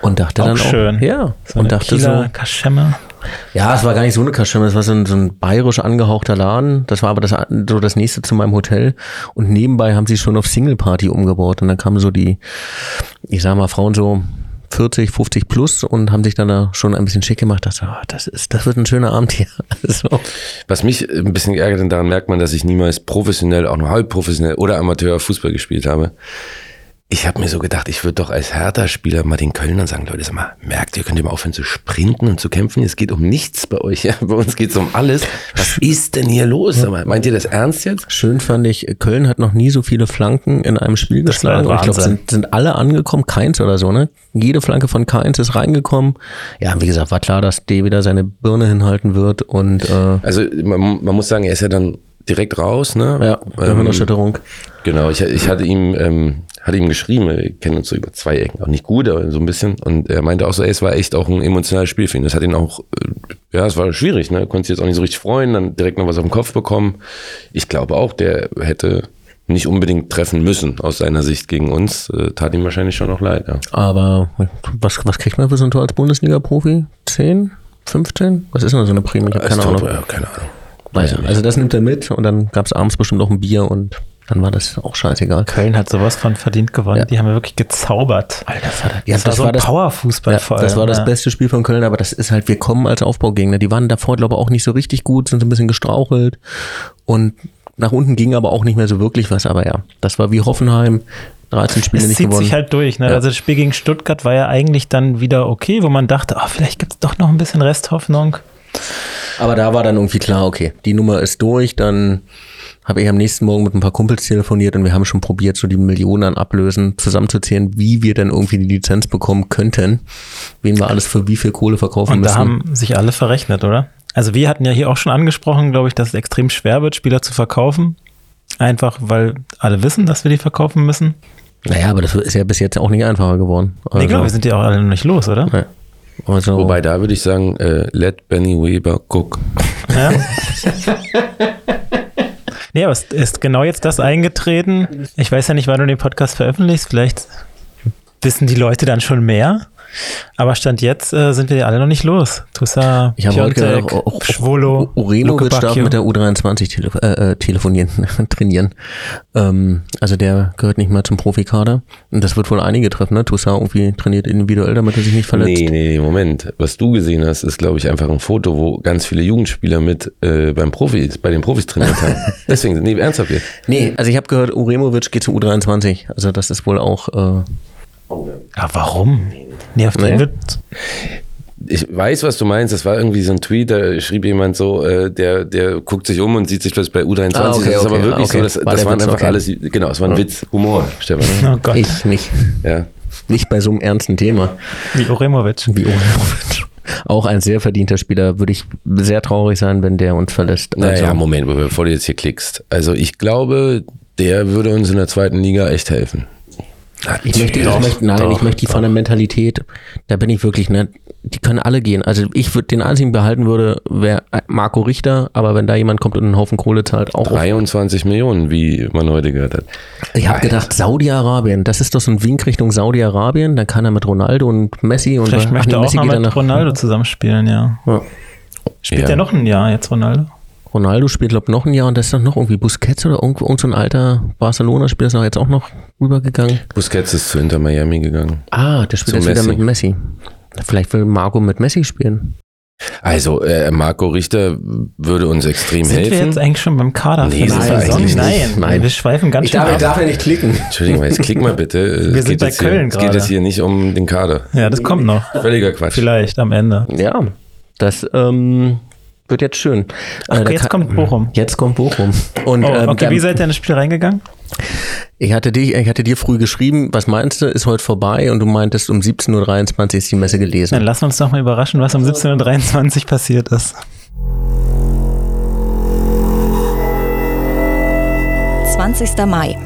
und dachte Auch dann schön. auch, ja, So und dachte Kieler so, Kaschemme. ja, es war gar nicht so eine Kaschemme, es war so ein, so ein bayerisch angehauchter Laden. Das war aber das, so das nächste zu meinem Hotel. Und nebenbei haben sie schon auf Single Party umgebaut. Und dann kamen so die, ich sag mal, Frauen so 40, 50 plus und haben sich dann da schon ein bisschen schick gemacht. Dachte, oh, das ist, das wird ein schöner Abend hier. *laughs* Also, Was mich ein bisschen geärgert und daran merkt man, dass ich niemals professionell, auch nur halb professionell oder Amateur Fußball gespielt habe. Ich habe mir so gedacht, ich würde doch als Hertha-Spieler mal den Kölnern sagen, Leute, sag mal, merkt ihr, könnt ihr mal aufhören zu sprinten und zu kämpfen? Es geht um nichts bei euch, ja? bei uns geht's um alles. Was ist denn hier los? Sag mal, meint ihr das ernst jetzt? Schön fand ich, Köln hat noch nie so viele Flanken in einem Spiel Das geschlagen. Und Ich glaube, sind, sind alle angekommen, Keins oder so, ne? Jede Flanke von Keins ist reingekommen. Ja, wie gesagt, war klar, dass D wieder seine Birne hinhalten wird und äh, Also man, man muss sagen, er ist ja dann direkt raus, ne? ja, der Ähm, Hirnerschütterung. Genau, ich, ich hatte ihm, ähm, hatte ihm geschrieben, wir kennen uns so über zwei Ecken, auch nicht gut, aber so ein bisschen. Und er meinte auch so, ey, es war echt auch ein emotionales Spiel für ihn. Das hat ihn auch, äh, ja, es war schwierig, ne? Konnte sich jetzt auch nicht so richtig freuen, dann direkt noch was auf den Kopf bekommen. Ich glaube auch, der hätte nicht unbedingt treffen müssen aus seiner Sicht gegen uns. Äh, tat ihm wahrscheinlich schon noch leid. Ja. Aber was, was kriegt man für so ein Tor als Bundesliga-Profi? 10? 15? Was ist denn so eine Prämie? Ich keine Ahnung. Ja, keine Ahnung. Weiß nicht. also das nimmt er mit und dann gab es abends bestimmt noch ein Bier und dann war das auch scheißegal. Köln hat sowas von verdient gewonnen. Ja. Die haben ja wirklich gezaubert. Alter Vater. Ja, das, war so ein Powerfußball Ja, vor das allem, war das beste Spiel von Köln, aber das ist halt, wir kommen als Aufbaugegner. Die waren davor, glaube ich, auch nicht so richtig gut, sind so ein bisschen gestrauchelt und nach unten ging aber auch nicht mehr so wirklich was. Aber ja, das war wie Hoffenheim, 13 Spiele Es nicht zieht gewonnen. sich halt durch. Ne? Ja. Also das Spiel gegen Stuttgart war ja eigentlich dann wieder okay, wo man dachte, ah, vielleicht gibt es doch noch ein bisschen Resthoffnung. Aber da war dann irgendwie klar, okay, die Nummer ist durch, dann habe ich am nächsten Morgen mit ein paar Kumpels telefoniert und wir haben schon probiert, so die Millionen an Ablösen zusammenzuzählen, wie wir dann irgendwie die Lizenz bekommen könnten, wen wir alles für wie viel Kohle verkaufen Und müssen. da haben sich alle verrechnet, oder? Also wir hatten ja hier auch schon angesprochen, glaube ich, dass es extrem schwer wird, Spieler zu verkaufen. Einfach, weil alle wissen, dass wir die verkaufen müssen. naja, aber das ist ja bis jetzt auch nicht einfacher geworden. Nee, Also, klar, wir sind ja auch alle noch nicht los, oder? ja. Also, Wobei, da würde ich sagen, äh, let Benny Weber cook. Ja. *laughs* nee, aber es ist genau jetzt das eingetreten. Ich weiß ja nicht, wann du den Podcast veröffentlichst. Vielleicht wissen die Leute dann schon mehr. Aber Stand jetzt äh, sind wir ja alle noch nicht los. Tussa, ich habe heute gedacht, oh, oh, Schwolo, Luke darf Bacchio. mit der U23 tele äh, äh, telefonieren, *laughs* trainieren. Ähm, also der gehört nicht mal zum Profikader. Und das wird wohl einige treffen, ne? Toussaint irgendwie trainiert individuell, damit er sich nicht verletzt. Nee, nee, nee, Moment. Was du gesehen hast, ist, glaube ich, einfach ein Foto, wo ganz viele Jugendspieler mit äh, beim Profis, bei den Profis trainiert haben. *laughs* Deswegen, nee, ernsthaft jetzt. Nee, also ich habe gehört, Uremovic geht zum U23. Also das ist wohl auch. Äh, Ja, warum? Nee, auf den Nee. wird. Ich weiß, was du meinst. Das war irgendwie so ein Tweet, da schrieb jemand so, äh, der, der guckt sich um und sieht sich plötzlich bei U23. Ah, okay, das ist aber wirklich okay. so, das, War das waren Witz, einfach okay. alles, genau, es war ein Witz, Humor, Stefan. Oh Gott, ich nicht. Ja. Nicht bei so einem ernsten Thema wie Uremovic. wie Uremovic. Auch ein sehr verdienter Spieler. Würde ich sehr traurig sein, wenn der uns verlässt. Also, Naja, Moment, bevor du jetzt hier klickst. Also ich glaube, der würde uns in der zweiten Liga echt helfen. Ich möchte, ich Doch, möchte, nein, doch, ich möchte die von der Mentalität, da bin ich wirklich, ne, die können alle gehen. Also ich würde den einzigen behalten würde, wäre Marco Richter, aber wenn da jemand kommt und einen Haufen Kohle zahlt, auch auf 23 Millionen, wie man heute gehört hat. Ich habe gedacht, Saudi-Arabien, das ist doch so ein Wink Richtung Saudi-Arabien, dann kann er mit Ronaldo und Messi und Vielleicht ach möchte nee, er auch Messi mal mit nach Ronaldo zusammenspielen, ja. Ja. Spielt Ja. er noch ein Jahr jetzt, Ronaldo? Ronaldo spielt, glaube noch ein Jahr und das ist doch noch irgendwie Busquets oder irgend, irgend so ein alter Barcelona-Spieler ist doch jetzt auch noch rübergegangen. Busquets ist zu Inter Miami gegangen. Ah, der spielt Zu jetzt wieder Messi. mit Messi. Vielleicht will Marco mit Messi spielen. Also äh, Marco Richter würde uns extrem Sind wir helfen. jetzt eigentlich schon beim Kader Nee, sind wir Nein, nicht. Nein. wir schweifen ganz schön ab. ja nicht klicken. Entschuldigung, jetzt klick mal bitte. Es Wir sind geht bei Köln Es geht gerade. jetzt hier nicht um den Kader. Ja, das kommt noch. Völliger Quatsch. Vielleicht am Ende. Ja, das ähm, wird jetzt schön. Ach, Äh, jetzt kann- kommt Bochum. Jetzt kommt Bochum. Und Oh, ähm, okay, dann- wie seid ihr in das Spiel reingegangen? ich, hatte dich, ich hatte dir früh geschrieben, was meinst du, ist heute vorbei und du meintest, um 17.23 Uhr ist die Messe Dann gelesen. lass uns doch mal überraschen, was um 17.23 Uhr passiert ist. – 20. Mai.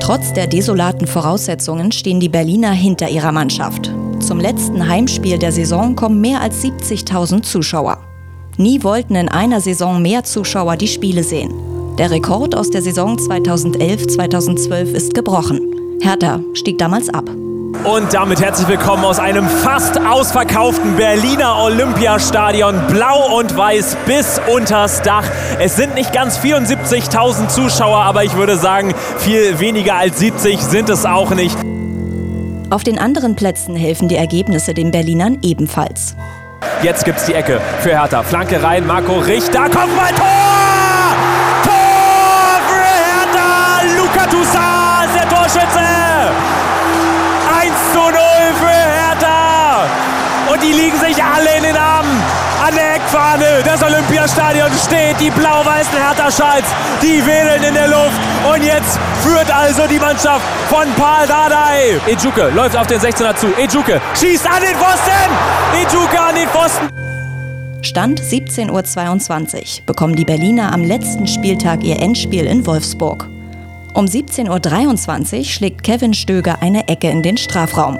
Trotz der desolaten Voraussetzungen stehen die Berliner hinter ihrer Mannschaft. Zum letzten Heimspiel der Saison kommen mehr als 70.000 Zuschauer. Nie wollten in einer Saison mehr Zuschauer die Spiele sehen. Der Rekord aus der Saison 2011-2012 ist gebrochen. Hertha stieg damals ab. Und damit herzlich willkommen aus einem fast ausverkauften Berliner Olympiastadion. Blau und weiß bis unters Dach. Es sind nicht ganz 74.000 Zuschauer, aber ich würde sagen, viel weniger als 70 sind es auch nicht. Auf den anderen Plätzen helfen die Ergebnisse den Berlinern ebenfalls. Jetzt gibt's die Ecke für Hertha. Flanke rein, Marco Richter, Kopfball, Tor! Tor für Hertha! Luca Toussaint der Torschütze! 1 zu 0 für Hertha! Und die liegen sich alle in den Armen. An der Eckfahne, das Olympiastadion steht, die blau-weißen Hertha-Schals, die wedeln in der Luft. Und jetzt führt also die Mannschaft von Paul Dardai. Ejuke läuft auf den 16er zu. Ejuke schießt an den Pfosten! Ejuke an den Pfosten! Stand 17.22 Uhr bekommen die Berliner am letzten Spieltag ihr Endspiel in Wolfsburg. Um 17.23 Uhr schlägt Kevin Stöger eine Ecke in den Strafraum.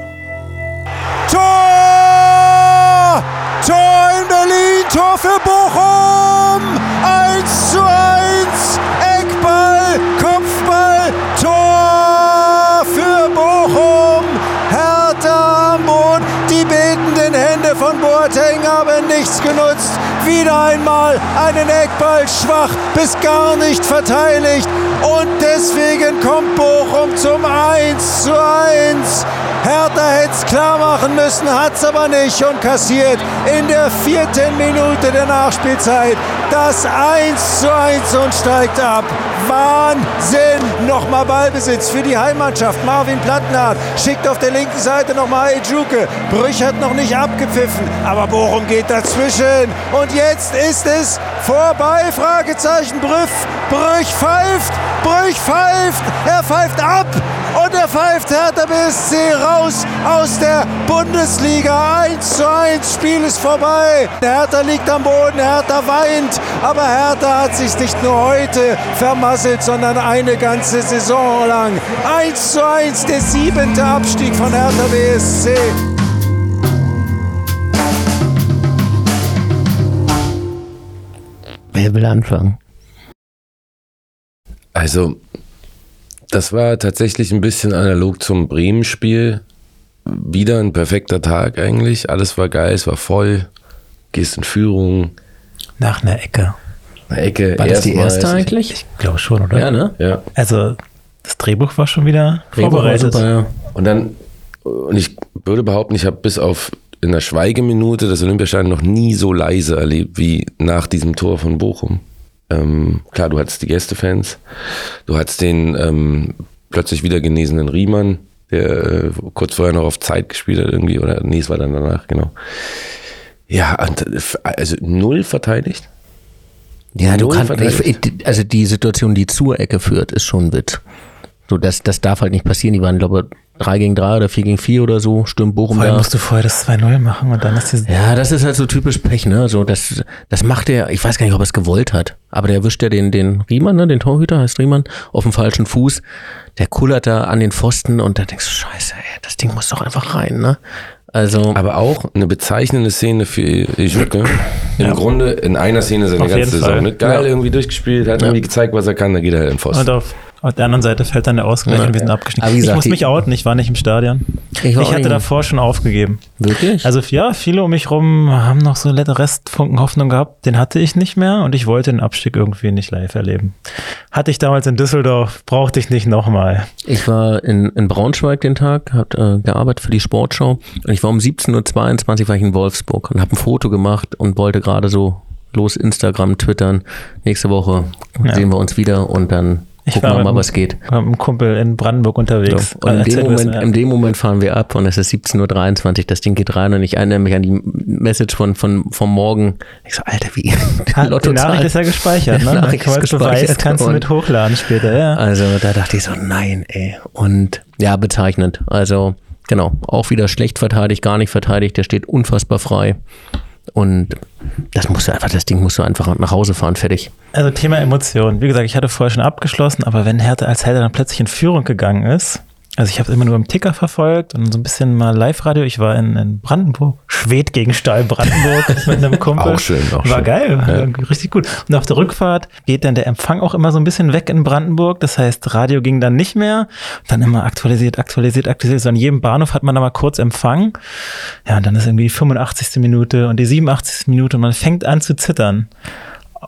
Tor! Tor Tor für Bochum! 1 zu 1! Eckball, Kopfball, Tor für Bochum! Hertha am Boden, die betenden Hände von Boateng haben nichts genutzt. Wieder einmal einen Eckball schwach bis gar nicht verteidigt. Und deswegen kommt Bochum zum 1 zu 1. Hertha hätte es klar machen müssen, hat es aber nicht und kassiert in der vierten Minute der Nachspielzeit das 1 zu 1 und steigt ab. Wahnsinn! Nochmal Ballbesitz für die Heimmannschaft. Marvin Plattenhardt schickt auf der linken Seite nochmal Ejuke. Brüch hat noch nicht abgepfiffen, aber Bochum geht dazwischen. Und jetzt ist es vorbei, Fragezeichen. Brüff, Brüch pfeift, Brüch pfeift, er pfeift ab und er pfeift Hertha BSC raus aus der Bundesliga. 1 zu 1, Spiel ist vorbei. Hertha liegt am Boden, Hertha weint, aber Hertha hat sich nicht nur heute vermasselt, sondern eine ganze Saison lang. 1 zu 1, der siebente Abstieg von Hertha BSC. Wer will anfangen? Also, das war tatsächlich ein bisschen analog zum Bremen-Spiel. Wieder ein perfekter Tag eigentlich. Alles war geil, es war voll. Gehst in Führung, Nach einer Ecke. eine Ecke. War das die erste eigentlich? Ich glaube schon, oder? Ja, ne? Ja. Also, das Drehbuch war schon wieder Drehbuch war vorbereitet. super, ja. Und dann, und ich würde behaupten, ich habe bis auf in der Schweigeminute das Olympiastadion noch nie so leise erlebt wie nach diesem Tor von Bochum. Ähm, klar, du hattest die Gästefans, du hattest den ähm, plötzlich wieder genesenen Riemann, der äh, kurz vorher noch auf Zeit gespielt hat irgendwie, oder nee, es war dann danach, genau. Ja, und, äh, also null verteidigt. Ja, du Null kannst, verteidigt. ich, also die Situation, die zur Ecke führt, ist schon ein Witz. So, das, das darf halt nicht passieren. Die waren, glaube ich, 3 gegen 3 oder 4 gegen 4 oder so, stürmt Bochum Vor allem da. musst du vorher das 2-0 machen und dann ist diese. Ja, das ist halt so typisch Pech, ne? So, das, das macht er, ich weiß gar nicht, ob er es gewollt hat, aber der erwischt ja den, den Riemann, ne? Den Torhüter heißt Riemann, auf dem falschen Fuß. Der kullert da an den Pfosten und da denkst du, scheiße, ey, das Ding muss doch einfach rein, ne? Also, Aber auch eine bezeichnende Szene für Ejuke. *clears throat* Im Grunde in einer Szene seine Auf ganze Saison. Fall. Ne? Geil Ja. irgendwie durchgespielt, hat irgendwie gezeigt, was er kann, da geht er halt in Pfosten. Und auf, auf der anderen Seite fällt dann der Ausgleich Ja. und wir sind wie ich muss mich outen, ich war nicht im Stadion. Ich Ich, hatte davor schon aufgegeben. wirklich? Also ja, viele um mich rum haben noch so Restfunken Hoffnung gehabt. Den hatte ich nicht mehr und ich wollte den Abstieg irgendwie nicht live erleben. Hatte ich damals in Düsseldorf, brauchte ich nicht nochmal. Ich war in, in Braunschweig den Tag, habe äh, gearbeitet für die Sportschau und ich war um 17.22 Uhr war ich in Wolfsburg und habe ein Foto gemacht und wollte gerade so los Instagram, twittern. Nächste Woche Ja. sehen wir uns wieder und dann Ich gucken wir mal, was geht. War mit einem Kumpel in Brandenburg unterwegs. So. Und in dem, Moment, in dem Moment fahren wir ab und es ist 17.23 Uhr, das Ding geht rein und ich erinnere mich an die Message von, von, vom Morgen. Ich so, Alter, wie? Ha, *laughs* die Nachricht ist ja gespeichert, ne? Die Nachricht ist Beweis gespeichert kannst du mit hochladen später, ja. Also da dachte ich so, nein, ey. Und ja, bezeichnend. Also genau, auch wieder schlecht verteidigt, gar nicht verteidigt. Der steht unfassbar frei. Und das musst du einfach, das Ding musst du einfach nach Hause fahren, fertig. Also Thema Emotionen. Wie gesagt, ich hatte vorher schon abgeschlossen, aber wenn Hertha als Hertha dann plötzlich in Führung gegangen ist, also ich habe immer nur im Ticker verfolgt und so ein bisschen mal Live-Radio. Ich war in, in Brandenburg, Schwed gegen Stahl Brandenburg *laughs* mit einem Kumpel. Auch schön, auch War schön. geil, war richtig gut. Und auf der Rückfahrt geht dann der Empfang auch immer so ein bisschen weg in Brandenburg. Das heißt, Radio ging dann nicht mehr. Dann immer aktualisiert, aktualisiert, aktualisiert. So an jedem Bahnhof hat man da mal kurz Empfang. Ja, und dann ist irgendwie die 85. Minute und die 87. Minute und man fängt an zu zittern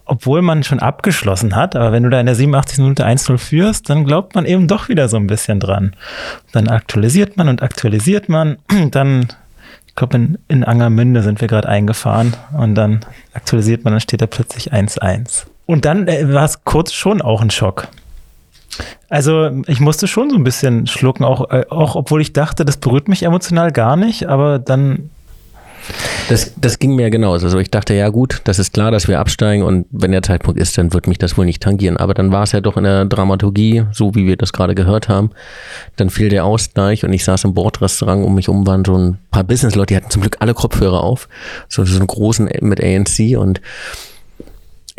obwohl man schon abgeschlossen hat, aber wenn du da in der 87. Minute 1-0 führst, dann glaubt man eben doch wieder so ein bisschen dran. Dann aktualisiert man und aktualisiert man. *clears throat* Dann, ich glaube, in, in Angermünde sind wir gerade eingefahren und dann aktualisiert man, dann steht da plötzlich 1-1. Und dann äh, war es kurz schon auch ein Schock. Also ich musste schon so ein bisschen schlucken, auch, äh, auch obwohl ich dachte, das berührt mich emotional gar nicht, aber dann Das, das ging mir genauso. Also ich dachte, ja gut, das ist klar, dass wir absteigen und wenn der Zeitpunkt ist, dann wird mich das wohl nicht tangieren. Aber dann war es ja doch in der Dramaturgie, so wie wir das gerade gehört haben. Dann fiel der Ausgleich und ich saß im Bordrestaurant, um mich um waren so ein paar Businessleute, die hatten zum Glück alle Kopfhörer auf. So, so einen großen mit ANC und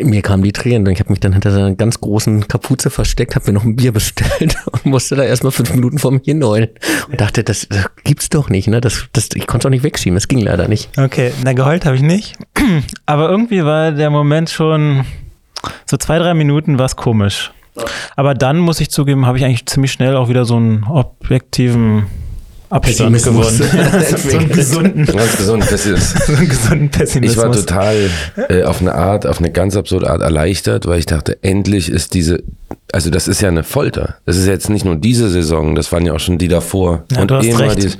mir kamen die Tränen und ich habe mich dann hinter einer ganz großen Kapuze versteckt, habe mir noch ein Bier *laughs* bestellt und musste da erstmal fünf Minuten vor mir hinheulen und dachte, das, das gibt's doch nicht, ne? Das, das, ich konnte es auch nicht wegschieben, das ging leider nicht. Okay, na geheult habe ich nicht. *clears throat* Aber irgendwie war der Moment schon so zwei, drei Minuten war komisch. Aber dann muss ich zugeben, habe ich eigentlich ziemlich schnell auch wieder so einen objektiven Abstand Pessimismus. gewonnen. *laughs* so einen gesunden, Ganz gesund. Das ist, so einen *laughs* gesunden Pessimismus. ich war total äh, auf eine Art, auf eine ganz absurde Art erleichtert, weil ich dachte, endlich ist diese, also das ist ja eine Folter. Das ist jetzt nicht nur diese Saison, das waren ja auch schon die davor. Ja, du hast recht. dieses-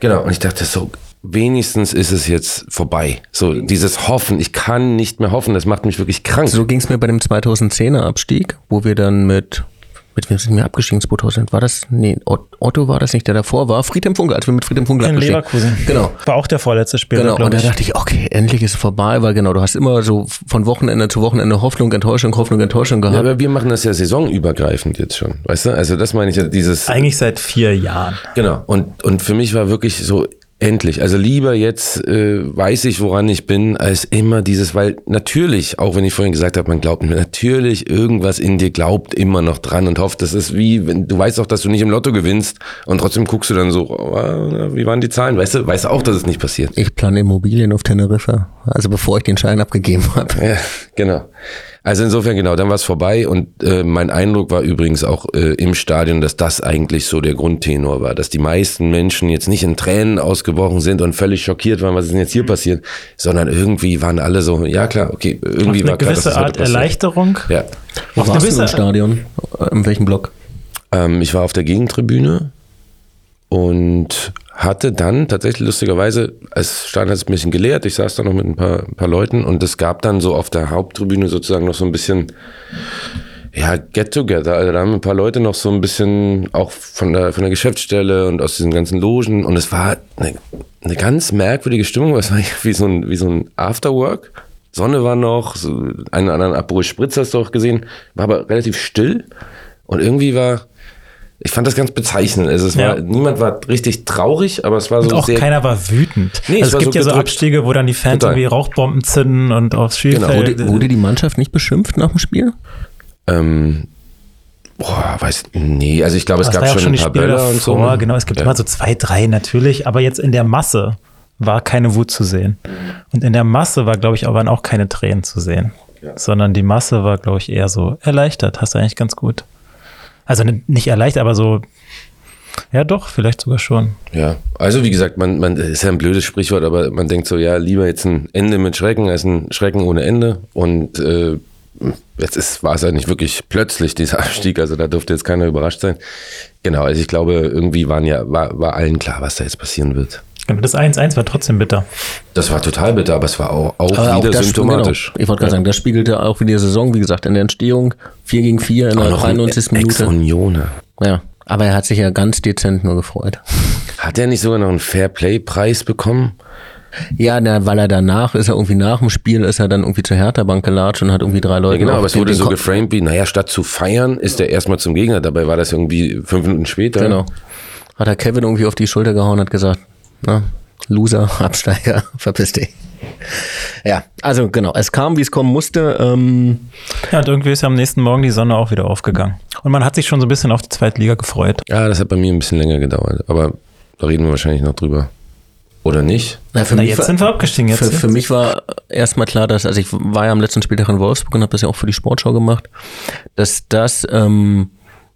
genau, und ich dachte so, wenigstens ist es jetzt vorbei. So dieses Hoffen, ich kann nicht mehr hoffen, das macht mich wirklich krank. So ging es mir bei dem 2010er Abstieg, wo wir dann mit, mit wem sind wir abgestiegen 2000? War das, nee, Ot- Otto war das nicht, der davor war. Friedhelm Funkel, als wir mit Friedhelm Funkel in abgestiegen. Leverkusen. Genau. War auch der vorletzte Spieler, Genau, und da dachte ich, okay, endlich ist es vorbei, weil genau, du hast immer so von Wochenende zu Wochenende Hoffnung, Enttäuschung, Hoffnung, Enttäuschung Ja, gehabt. aber wir machen das ja saisonübergreifend jetzt schon, weißt du? Also das meine ich ja, dieses... Eigentlich seit vier Jahren. Genau. Und, und für mich war wirklich so, endlich. Also lieber jetzt äh, weiß ich, woran ich bin, als immer dieses, weil natürlich, auch wenn ich vorhin gesagt habe, man glaubt mir, natürlich irgendwas in dir glaubt immer noch dran und hofft, das ist wie, wenn du weißt auch, dass du nicht im Lotto gewinnst und trotzdem guckst du dann so, oh, wie waren die Zahlen? Weißt du, weißt du auch, dass es nicht passiert. Ich plane Immobilien auf Teneriffa, also bevor ich den Schein abgegeben habe. Ja, genau. Also insofern genau, dann war es vorbei und äh, mein Eindruck war übrigens auch äh, im Stadion, dass das eigentlich so der Grundtenor war, dass die meisten Menschen jetzt nicht in Tränen ausgebrochen sind und völlig schockiert waren, was ist denn jetzt hier passiert, sondern irgendwie waren alle so, ja klar, okay, irgendwie Auf war eine klar, dass gewisse Art. Erleichterung. Ja. Wo Auf warst du im Stadion? Äh, In welchem Block? Ähm, ich war auf der Gegentribüne und hatte dann tatsächlich lustigerweise, es stand jetzt ein bisschen geleert, ich saß da noch mit ein paar, ein paar Leuten und es gab dann so auf der Haupttribüne sozusagen noch so ein bisschen, ja, Get-Together. Also da haben ein paar Leute noch so ein bisschen auch von der, von der Geschäftsstelle und aus diesen ganzen Logen und es war eine, eine ganz merkwürdige Stimmung, es war *laughs* wie so ein, wie so ein Afterwork. Sonne war noch, so einen oder anderen Aperol Spritz hast du auch gesehen, war aber relativ still und irgendwie war, ich fand das ganz bezeichnend. Also es war, Ja. niemand war richtig traurig, aber es war so Und auch sehr. keiner war wütend. Nee, es also es war gibt so ja so. Abstiege, wo dann die Fans Total. irgendwie Rauchbomben zünden und aufs Genau. Spielfeld. Wurde, wurde die Mannschaft nicht beschimpft nach dem Spiel? ähm, boah, weiß, nee, also ich glaube, es gab war ja auch schon ein die paar Böller und so. ne? Genau, es gibt ja. immer so zwei, drei natürlich, aber jetzt in der Masse war keine Wut zu sehen. Und in der Masse war, glaube ich, aber auch keine Tränen zu sehen. Sondern die Masse war, glaube ich, eher so erleichtert. Hast du eigentlich ganz gut. Also nicht erleichtert, aber so, ja doch, vielleicht sogar schon. Ja, also wie gesagt, man, man ist ja ein blödes Sprichwort, aber man denkt so, ja, lieber jetzt ein Ende mit Schrecken als ein Schrecken ohne Ende. Und äh, jetzt ist, war es ja nicht wirklich plötzlich dieser Abstieg, also da durfte jetzt keiner überrascht sein. Genau, also ich glaube, irgendwie waren ja, war, war allen klar, was da jetzt passieren wird. Genau, Das 1-1 war trotzdem bitter. Das war total bitter, aber es war auch, auch Aber wieder das- symptomatisch. Genau. Ich wollte gerade sagen, das spiegelte auch wieder die Saison, wie gesagt, in der Entstehung 4 gegen 4 in Auch der noch ein 93. Minute. Ex-Unioner. Ja, aber er hat sich ja ganz dezent nur gefreut. Hat er nicht sogar noch einen Fair-Play-Preis bekommen? Ja, na, weil er danach ist er irgendwie nach dem Spiel ist er dann irgendwie zur Hertha-Bank gelatscht und hat irgendwie drei Leute. Ja, genau, aber es wurde so geframed wie, naja, statt zu feiern, ist er erstmal zum Gegner. Dabei war das irgendwie fünf Minuten später. Genau. Hat er Kevin irgendwie auf die Schulter gehauen und hat gesagt, na, Loser, *laughs* Absteiger, verpiss dich. Ja, also genau, es kam, wie es kommen musste. Ähm, Ja, und irgendwie ist ja am nächsten Morgen die Sonne auch wieder aufgegangen. Und man hat sich schon so ein bisschen auf die zweite Liga gefreut. Ja, das hat bei mir ein bisschen länger gedauert, aber da reden wir wahrscheinlich noch drüber. Oder nicht? na, für Na, mich jetzt war- sind wir abgestiegen. Jetzt, Für, für mich war erstmal klar, dass, also ich war ja am letzten Spieltag in Wolfsburg und habe das ja auch für die Sportschau gemacht, dass das ähm,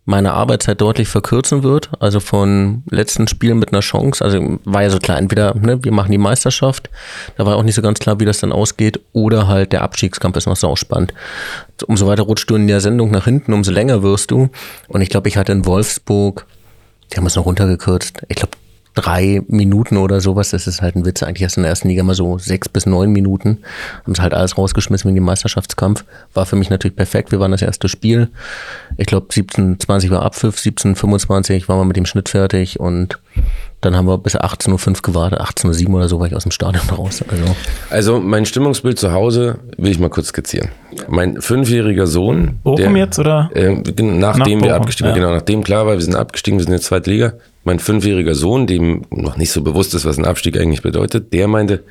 meine Arbeitszeit deutlich verkürzen wird. Also von letzten Spielen mit einer Chance. Also war ja so klar, entweder ne, wir machen die Meisterschaft, da war auch nicht so ganz klar, wie das dann ausgeht, oder halt der Abstiegskampf ist noch sauspannend. Umso weiter rutschst du in der Sendung nach hinten, umso länger wirst du. Und ich glaube, ich hatte in Wolfsburg, die haben es noch runtergekürzt, ich glaube drei Minuten oder sowas, das ist halt ein Witz. Eigentlich hast du in der ersten Liga mal so sechs bis neun Minuten. Haben es halt alles rausgeschmissen wegen dem Meisterschaftskampf. War für mich natürlich perfekt. Wir waren das erste Spiel. Ich glaube 17, 20 war Abpfiff, 17, 25 waren wir mit dem Schnitt fertig und dann haben wir bis 18.05 Uhr gewartet, 18.07 Uhr oder so war ich aus dem Stadion *laughs* raus. Also Also mein Stimmungsbild zu Hause will ich mal kurz skizzieren. Mein fünfjähriger Sohn, Bochum jetzt, oder? Äh, nachdem Nach wir Bochum, abgestiegen, ja. genau, nachdem klar war, wir sind abgestiegen, wir sind in der zweiten Liga. Mein fünfjähriger Sohn, dem noch nicht so bewusst ist, was ein Abstieg eigentlich bedeutet, der meinte,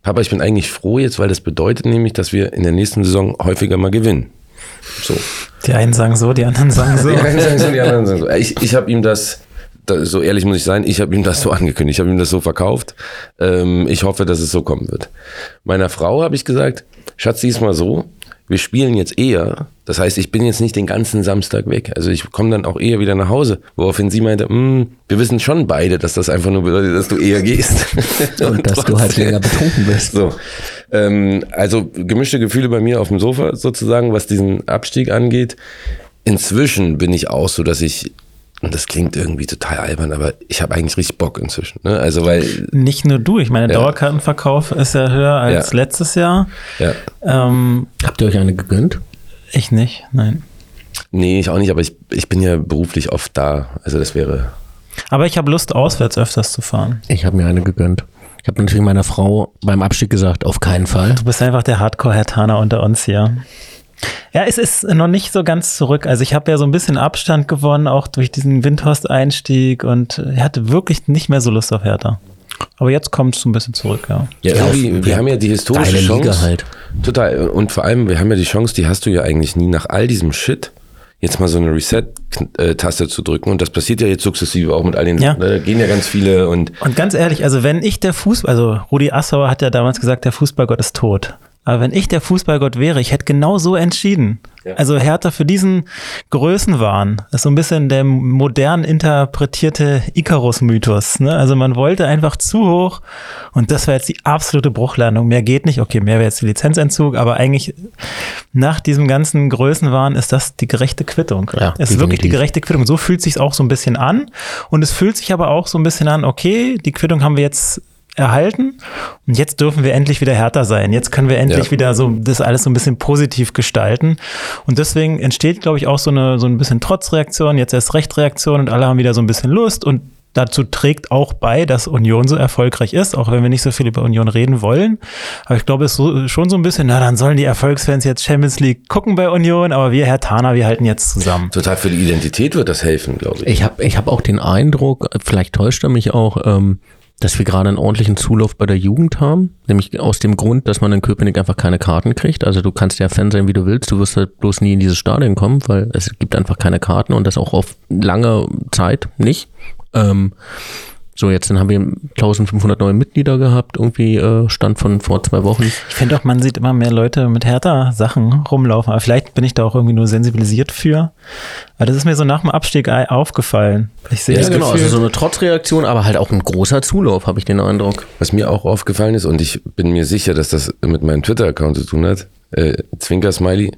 Papa, ich bin eigentlich froh jetzt, weil das bedeutet nämlich, dass wir in der nächsten Saison häufiger mal gewinnen. So. Die einen sagen so, die anderen sagen so. Die einen sagen so, die *laughs* anderen sagen so. Ich, ich habe ihm das, da, so ehrlich muss ich sein, ich habe ihm das so angekündigt, ich habe ihm das so verkauft. Ähm, ich hoffe, dass es so kommen wird. Meiner Frau habe ich gesagt, Schatz, diesmal so, wir spielen jetzt eher. Das heißt, ich bin jetzt nicht den ganzen Samstag weg. Also ich komme dann auch eher wieder nach Hause. Woraufhin sie meinte, "Mm, wir wissen schon beide, dass das einfach nur bedeutet, dass du eher gehst. *laughs* Und dass du halt länger betrunken bist. So. Ähm, also gemischte Gefühle bei mir auf dem Sofa sozusagen, was diesen Abstieg angeht. Inzwischen bin ich auch so, dass ich, und das klingt irgendwie total albern, aber ich habe eigentlich richtig Bock inzwischen. Ne? Also weil, Nicht nur du, ich meine, Ja. Dauerkartenverkauf ist ja höher als Ja. letztes Jahr. ja, Ähm, Habt ihr euch eine gegönnt? ich nicht, nein. nee, ich auch nicht, aber ich, ich bin ja beruflich oft da. Also das wäre, Aber ich habe Lust, auswärts öfters zu fahren. Ich habe mir eine gegönnt. Ich habe natürlich meiner Frau beim Abstieg gesagt, auf keinen Fall. Du bist einfach der Hardcore-Hertaner unter uns hier. Ja, es ist noch nicht so ganz zurück. Also ich habe ja so ein bisschen Abstand gewonnen, auch durch diesen Windhorst-Einstieg und er hatte wirklich nicht mehr so Lust auf Hertha. Aber jetzt kommt es so ein bisschen zurück, ja. ja, Ja, irgendwie, wir haben ja die historische Geile Chance. Liga halt. Total. Und vor allem, wir haben ja die Chance, die hast du ja eigentlich nie nach all diesem Shit jetzt mal so eine Reset-Taste zu drücken. Und das passiert ja jetzt sukzessive auch mit all den, Ja. da gehen ja ganz viele und Und ganz ehrlich, also wenn ich der Fußball, also Rudi Assauer hat ja damals gesagt, der Fußballgott ist tot. Aber wenn ich der Fußballgott wäre, ich hätte genau so entschieden. Also Hertha für diesen Größenwahn ist so ein bisschen der modern interpretierte Icarus-Mythos. Ne? Also man wollte einfach zu hoch und das war jetzt die absolute Bruchlandung. Mehr geht nicht. Okay, mehr wäre jetzt die Lizenzentzug, aber eigentlich nach diesem ganzen Größenwahn ist das die gerechte Quittung. Ja, es ist wirklich die gerechte Quittung. So fühlt sich auch so ein bisschen an. Und es fühlt sich aber auch so ein bisschen an, okay, die Quittung haben wir jetzt erhalten und jetzt dürfen wir endlich wieder härter sein. Jetzt können wir endlich Ja. wieder so das alles so ein bisschen positiv gestalten. Und deswegen entsteht, glaube ich, auch so eine so ein bisschen Trotzreaktion, jetzt erst Rechtreaktion und alle haben wieder so ein bisschen Lust und dazu trägt auch bei, dass Union so erfolgreich ist, auch wenn wir nicht so viel über Union reden wollen. Aber ich glaube, es ist so, schon so ein bisschen, na, dann sollen die Erfolgsfans jetzt Champions League gucken bei Union, aber wir, Herr Tana, wir halten jetzt zusammen. total für die Identität wird das helfen, glaube ich. Ich habe ich hab auch den Eindruck, vielleicht täuscht er mich auch, ähm, dass wir gerade einen ordentlichen Zulauf bei der Jugend haben. Nämlich aus dem Grund, dass man in Köpenick einfach keine Karten kriegt. Also du kannst ja Fan sein, wie du willst. Du wirst halt bloß nie in dieses Stadion kommen, weil es gibt einfach keine Karten und das auch auf lange Zeit nicht. Ähm, so, jetzt dann haben wir 1500 neue Mitglieder gehabt, irgendwie äh, Stand von vor zwei Wochen. Ich finde auch, man sieht immer mehr Leute mit härter Sachen rumlaufen. Aber vielleicht bin ich da auch irgendwie nur sensibilisiert für. Aber das ist mir so nach dem Abstieg aufgefallen. Ich sehe Ja, das genau, Gefühl, also so eine Trotzreaktion, aber halt auch ein großer Zulauf, habe ich den Eindruck. Was mir auch aufgefallen ist, und ich bin mir sicher, dass das mit meinem Twitter-Account zu tun hat, äh, Zwinker-Smiley,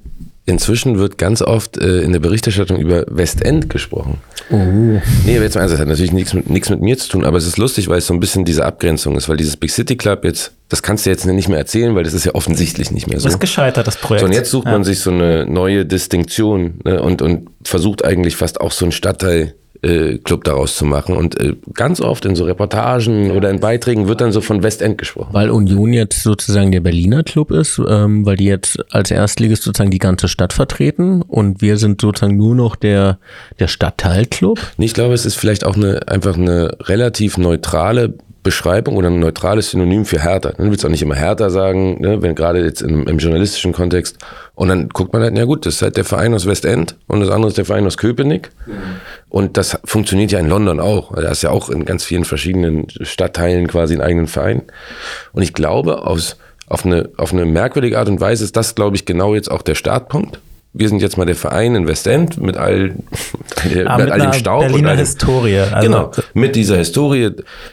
inzwischen wird ganz oft äh, in der Berichterstattung über Westend gesprochen. Oh. Nee, aber jetzt mal ernsthaft, das hat natürlich nichts mit, nichts mit mir zu tun, aber es ist lustig, weil es so ein bisschen diese Abgrenzung ist, weil dieses Big City Club jetzt, das kannst du jetzt nicht mehr erzählen, weil das ist ja offensichtlich nicht mehr so. das ist gescheitert, das Projekt. So, und jetzt sucht Ja. man sich so eine neue Distinktion ne, und, und versucht eigentlich fast auch so einen Stadtteil äh, Club daraus zu machen. Und äh, ganz oft in so Reportagen oder in Beiträgen wird dann so von Westend gesprochen. Weil Union jetzt sozusagen der Berliner Club ist, ähm, weil die jetzt als Erstligist sozusagen die ganze Stadt vertreten und wir sind sozusagen nur noch der, der Stadtteilclub. Ich glaube, es ist vielleicht auch eine, einfach eine relativ neutrale Beschreibung oder ein neutrales Synonym für Hertha. Dann willst du auch nicht immer Hertha sagen, ne, wenn gerade jetzt im, im journalistischen Kontext. Und dann guckt man halt, na gut, das ist halt der Verein aus Westend und das andere ist der Verein aus Köpenick. Und das funktioniert ja in London auch. Da ist ja auch in ganz vielen verschiedenen Stadtteilen quasi einen eigenen Verein. Und ich glaube, aus, auf, eine, auf eine merkwürdige Art und Weise ist das, glaube ich, genau jetzt auch der Startpunkt. Wir sind jetzt mal der Verein in Westend mit all, *laughs* mit Ah, mit all dem Staub. und Berliner all dem- Historie. Also, genau, mit dieser Historie,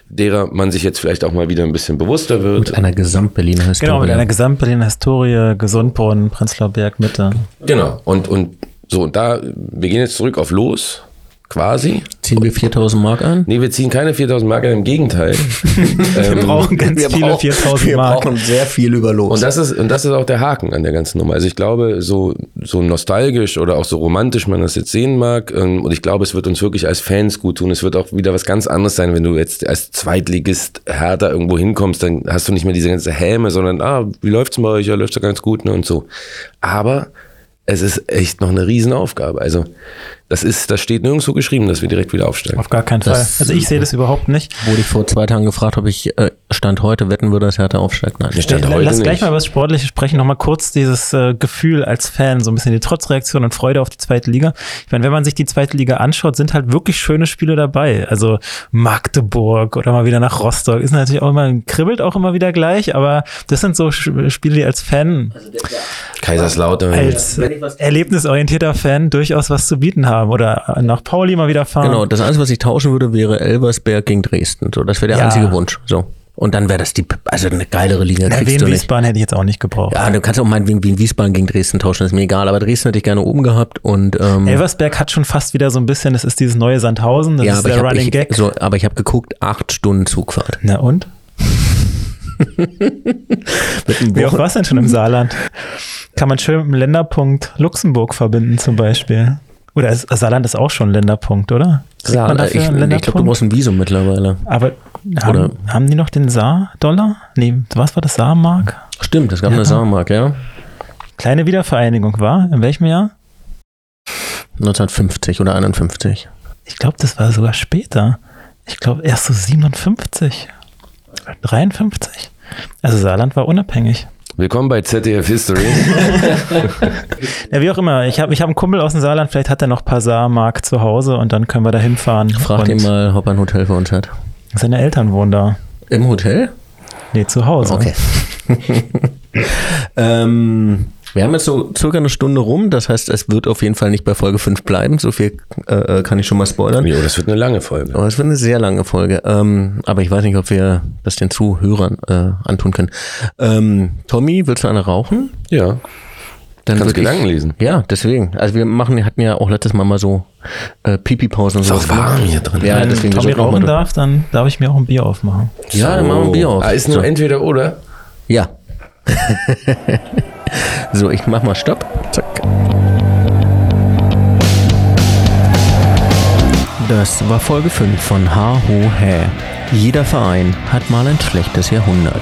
derer man sich jetzt vielleicht auch mal wieder ein bisschen bewusster wird. Mit einer Gesamtberliner Historie. Genau, mit einer Gesamtberliner Historie, Gesundbrunnen, Prenzlauer Berg, Mitte. Genau. Und, und so, und da, wir gehen jetzt zurück auf Los, quasi. Ziehen wir 4000 Mark ein? Nee, wir ziehen keine 4000 Mark ein, im Gegenteil. *laughs* Wir brauchen ganz wir viele brauchen- 4000 wir Mark. brauchen sehr viel über los. Und das ist, und das ist auch der Haken an der ganzen Nummer. Also ich glaube, so, so nostalgisch oder auch so romantisch man das jetzt sehen mag, ähm, und ich glaube, es wird uns wirklich als Fans gut tun. Es wird auch wieder was ganz anderes sein, wenn du jetzt als Zweitligist härter irgendwo hinkommst, dann hast du nicht mehr diese ganze Häme, sondern, ah, wie läuft's bei euch? Ja, läuft's ja ganz gut, ne, und so. Aber es ist echt noch eine Riesenaufgabe. Also, Das ist, das steht nirgendwo geschrieben, dass wir direkt wieder aufsteigen. Auf gar keinen Fall. Das- Also ich sehe das überhaupt nicht. Wurde ich vor zwei Tagen gefragt, ob ich äh, Stand heute wetten würde, dass Hertha aufsteigt. Nein. Stand Äh, heute Lass gleich nicht. mal über das Sportliche sprechen. Nochmal kurz dieses äh, Gefühl als Fan, so ein bisschen die Trotzreaktion und Freude auf die zweite Liga. Ich meine, wenn man sich die zweite Liga anschaut, sind halt wirklich schöne Spiele dabei. Also Magdeburg oder mal wieder nach Rostock ist natürlich auch immer, kribbelt auch immer wieder gleich, aber das sind so Sch- Spiele, die als Fan, Kaiserslautern. als erlebnisorientierter Fan durchaus was zu bieten haben. Oder nach Pauli mal wieder fahren. Genau, das Einzige, was ich tauschen würde, wäre Elversberg gegen Dresden. So, das wäre der Ja. einzige Wunsch. So. Und dann wäre das die, also eine geilere Liga Ja, kriegst Wien du nicht. Wiesbaden hätte ich jetzt auch nicht gebraucht. Ja, du kannst auch meinetwegen Wien Wiesbaden gegen Dresden tauschen, ist mir egal. Aber Dresden hätte ich gerne oben gehabt und ähm, Elversberg hat schon fast wieder so ein bisschen, das ist dieses neue Sandhausen, das ja, ist der habe Running ich, Gag. so, aber ich habe geguckt, acht Stunden Zugfahrt. Na und? *laughs* Wie oft Wochen- war's denn schon im Saarland? Kann man schön mit dem Länderpunkt Luxemburg verbinden zum Beispiel. Oder ist, Saarland ist auch schon ein Länderpunkt, oder? Dafür ich, ich glaube, du brauchst ein Visum mittlerweile. Aber haben, haben die noch den Saar-Dollar? Nee, was war das? Saar-Mark? Stimmt, es gab Ja. eine Sauermark, ja. Kleine Wiedervereinigung war? In welchem Jahr? 1950 oder 51. Ich glaube, das war sogar später. Ich glaube, erst so 57. 53. Also Saarland war unabhängig. Willkommen bei ZDF History. *laughs* Ja, wie auch immer. Ich habe ich hab einen Kumpel aus dem Saarland, vielleicht hat er noch Saarmark zu Hause und dann können wir da hinfahren. Frag ihn mal, ob er ein Hotel für uns hat. Seine Eltern wohnen da. Im Hotel? Nee, zu Hause. Okay. *laughs* *laughs* ähm, wir haben jetzt so circa eine Stunde rum, das heißt, es wird auf jeden Fall nicht bei Folge 5 bleiben. So viel äh, kann ich schon mal spoilern. jo, das wird eine lange Folge. Aber es wird eine sehr lange Folge. Ähm, aber ich weiß nicht, ob wir das den Zuhörern äh, antun können. Ähm, Tommy, willst du eine rauchen? Ja. Dann Kannst Gedanken lesen. Ja, deswegen. Also wir machen, hatten ja auch letztes Mal mal so äh, Pipi-Pausen und Ist so. auch warm hier drin. Ja, Wenn deswegen Tommy rauchen darf, dann darf ich mir auch ein Bier aufmachen. Ja, dann machen wir ein Bier auf. Ah, ist nur So. entweder oder. Ja. *laughs* so, ich mach mal Stopp. Zack. Das war Folge 5 von Ha Ho Hä. Jeder Verein hat mal ein schlechtes Jahrhundert.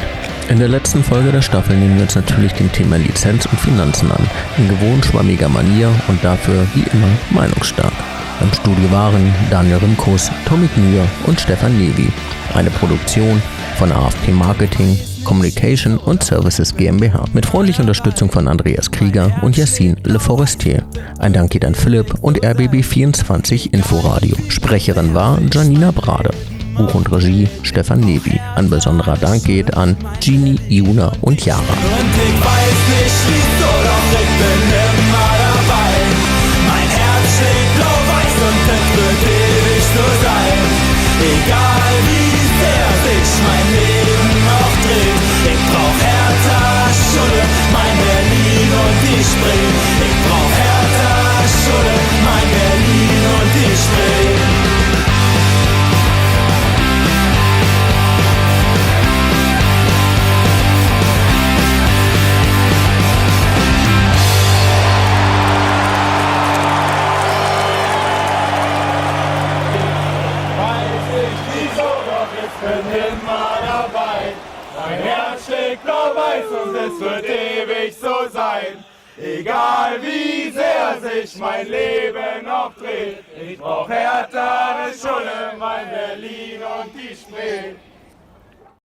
In der letzten Folge der Staffel nehmen wir uns natürlich dem Thema Lizenz und Finanzen an. In gewohnt schwammiger Manier und dafür wie immer meinungsstark. Im Studio waren Daniel Rimkus, Tommy Gnür und Stefan Levi. Eine Produktion von AFP Marketing, Communication und Services GmbH. Mit freundlicher Unterstützung von Andreas Krieger und Yassin Le Forestier. Ein Dank geht an Philipp und RBB24 Inforadio. Sprecherin war Janina Brade. Buch und Regie Stefan Levi. Ein besonderer Dank geht an Genie, Juna und Yara. Egal wie Egal wie sehr sich mein Leben auch dreht. Ich brauch härtere Schulle, mein Berlin und die Spree.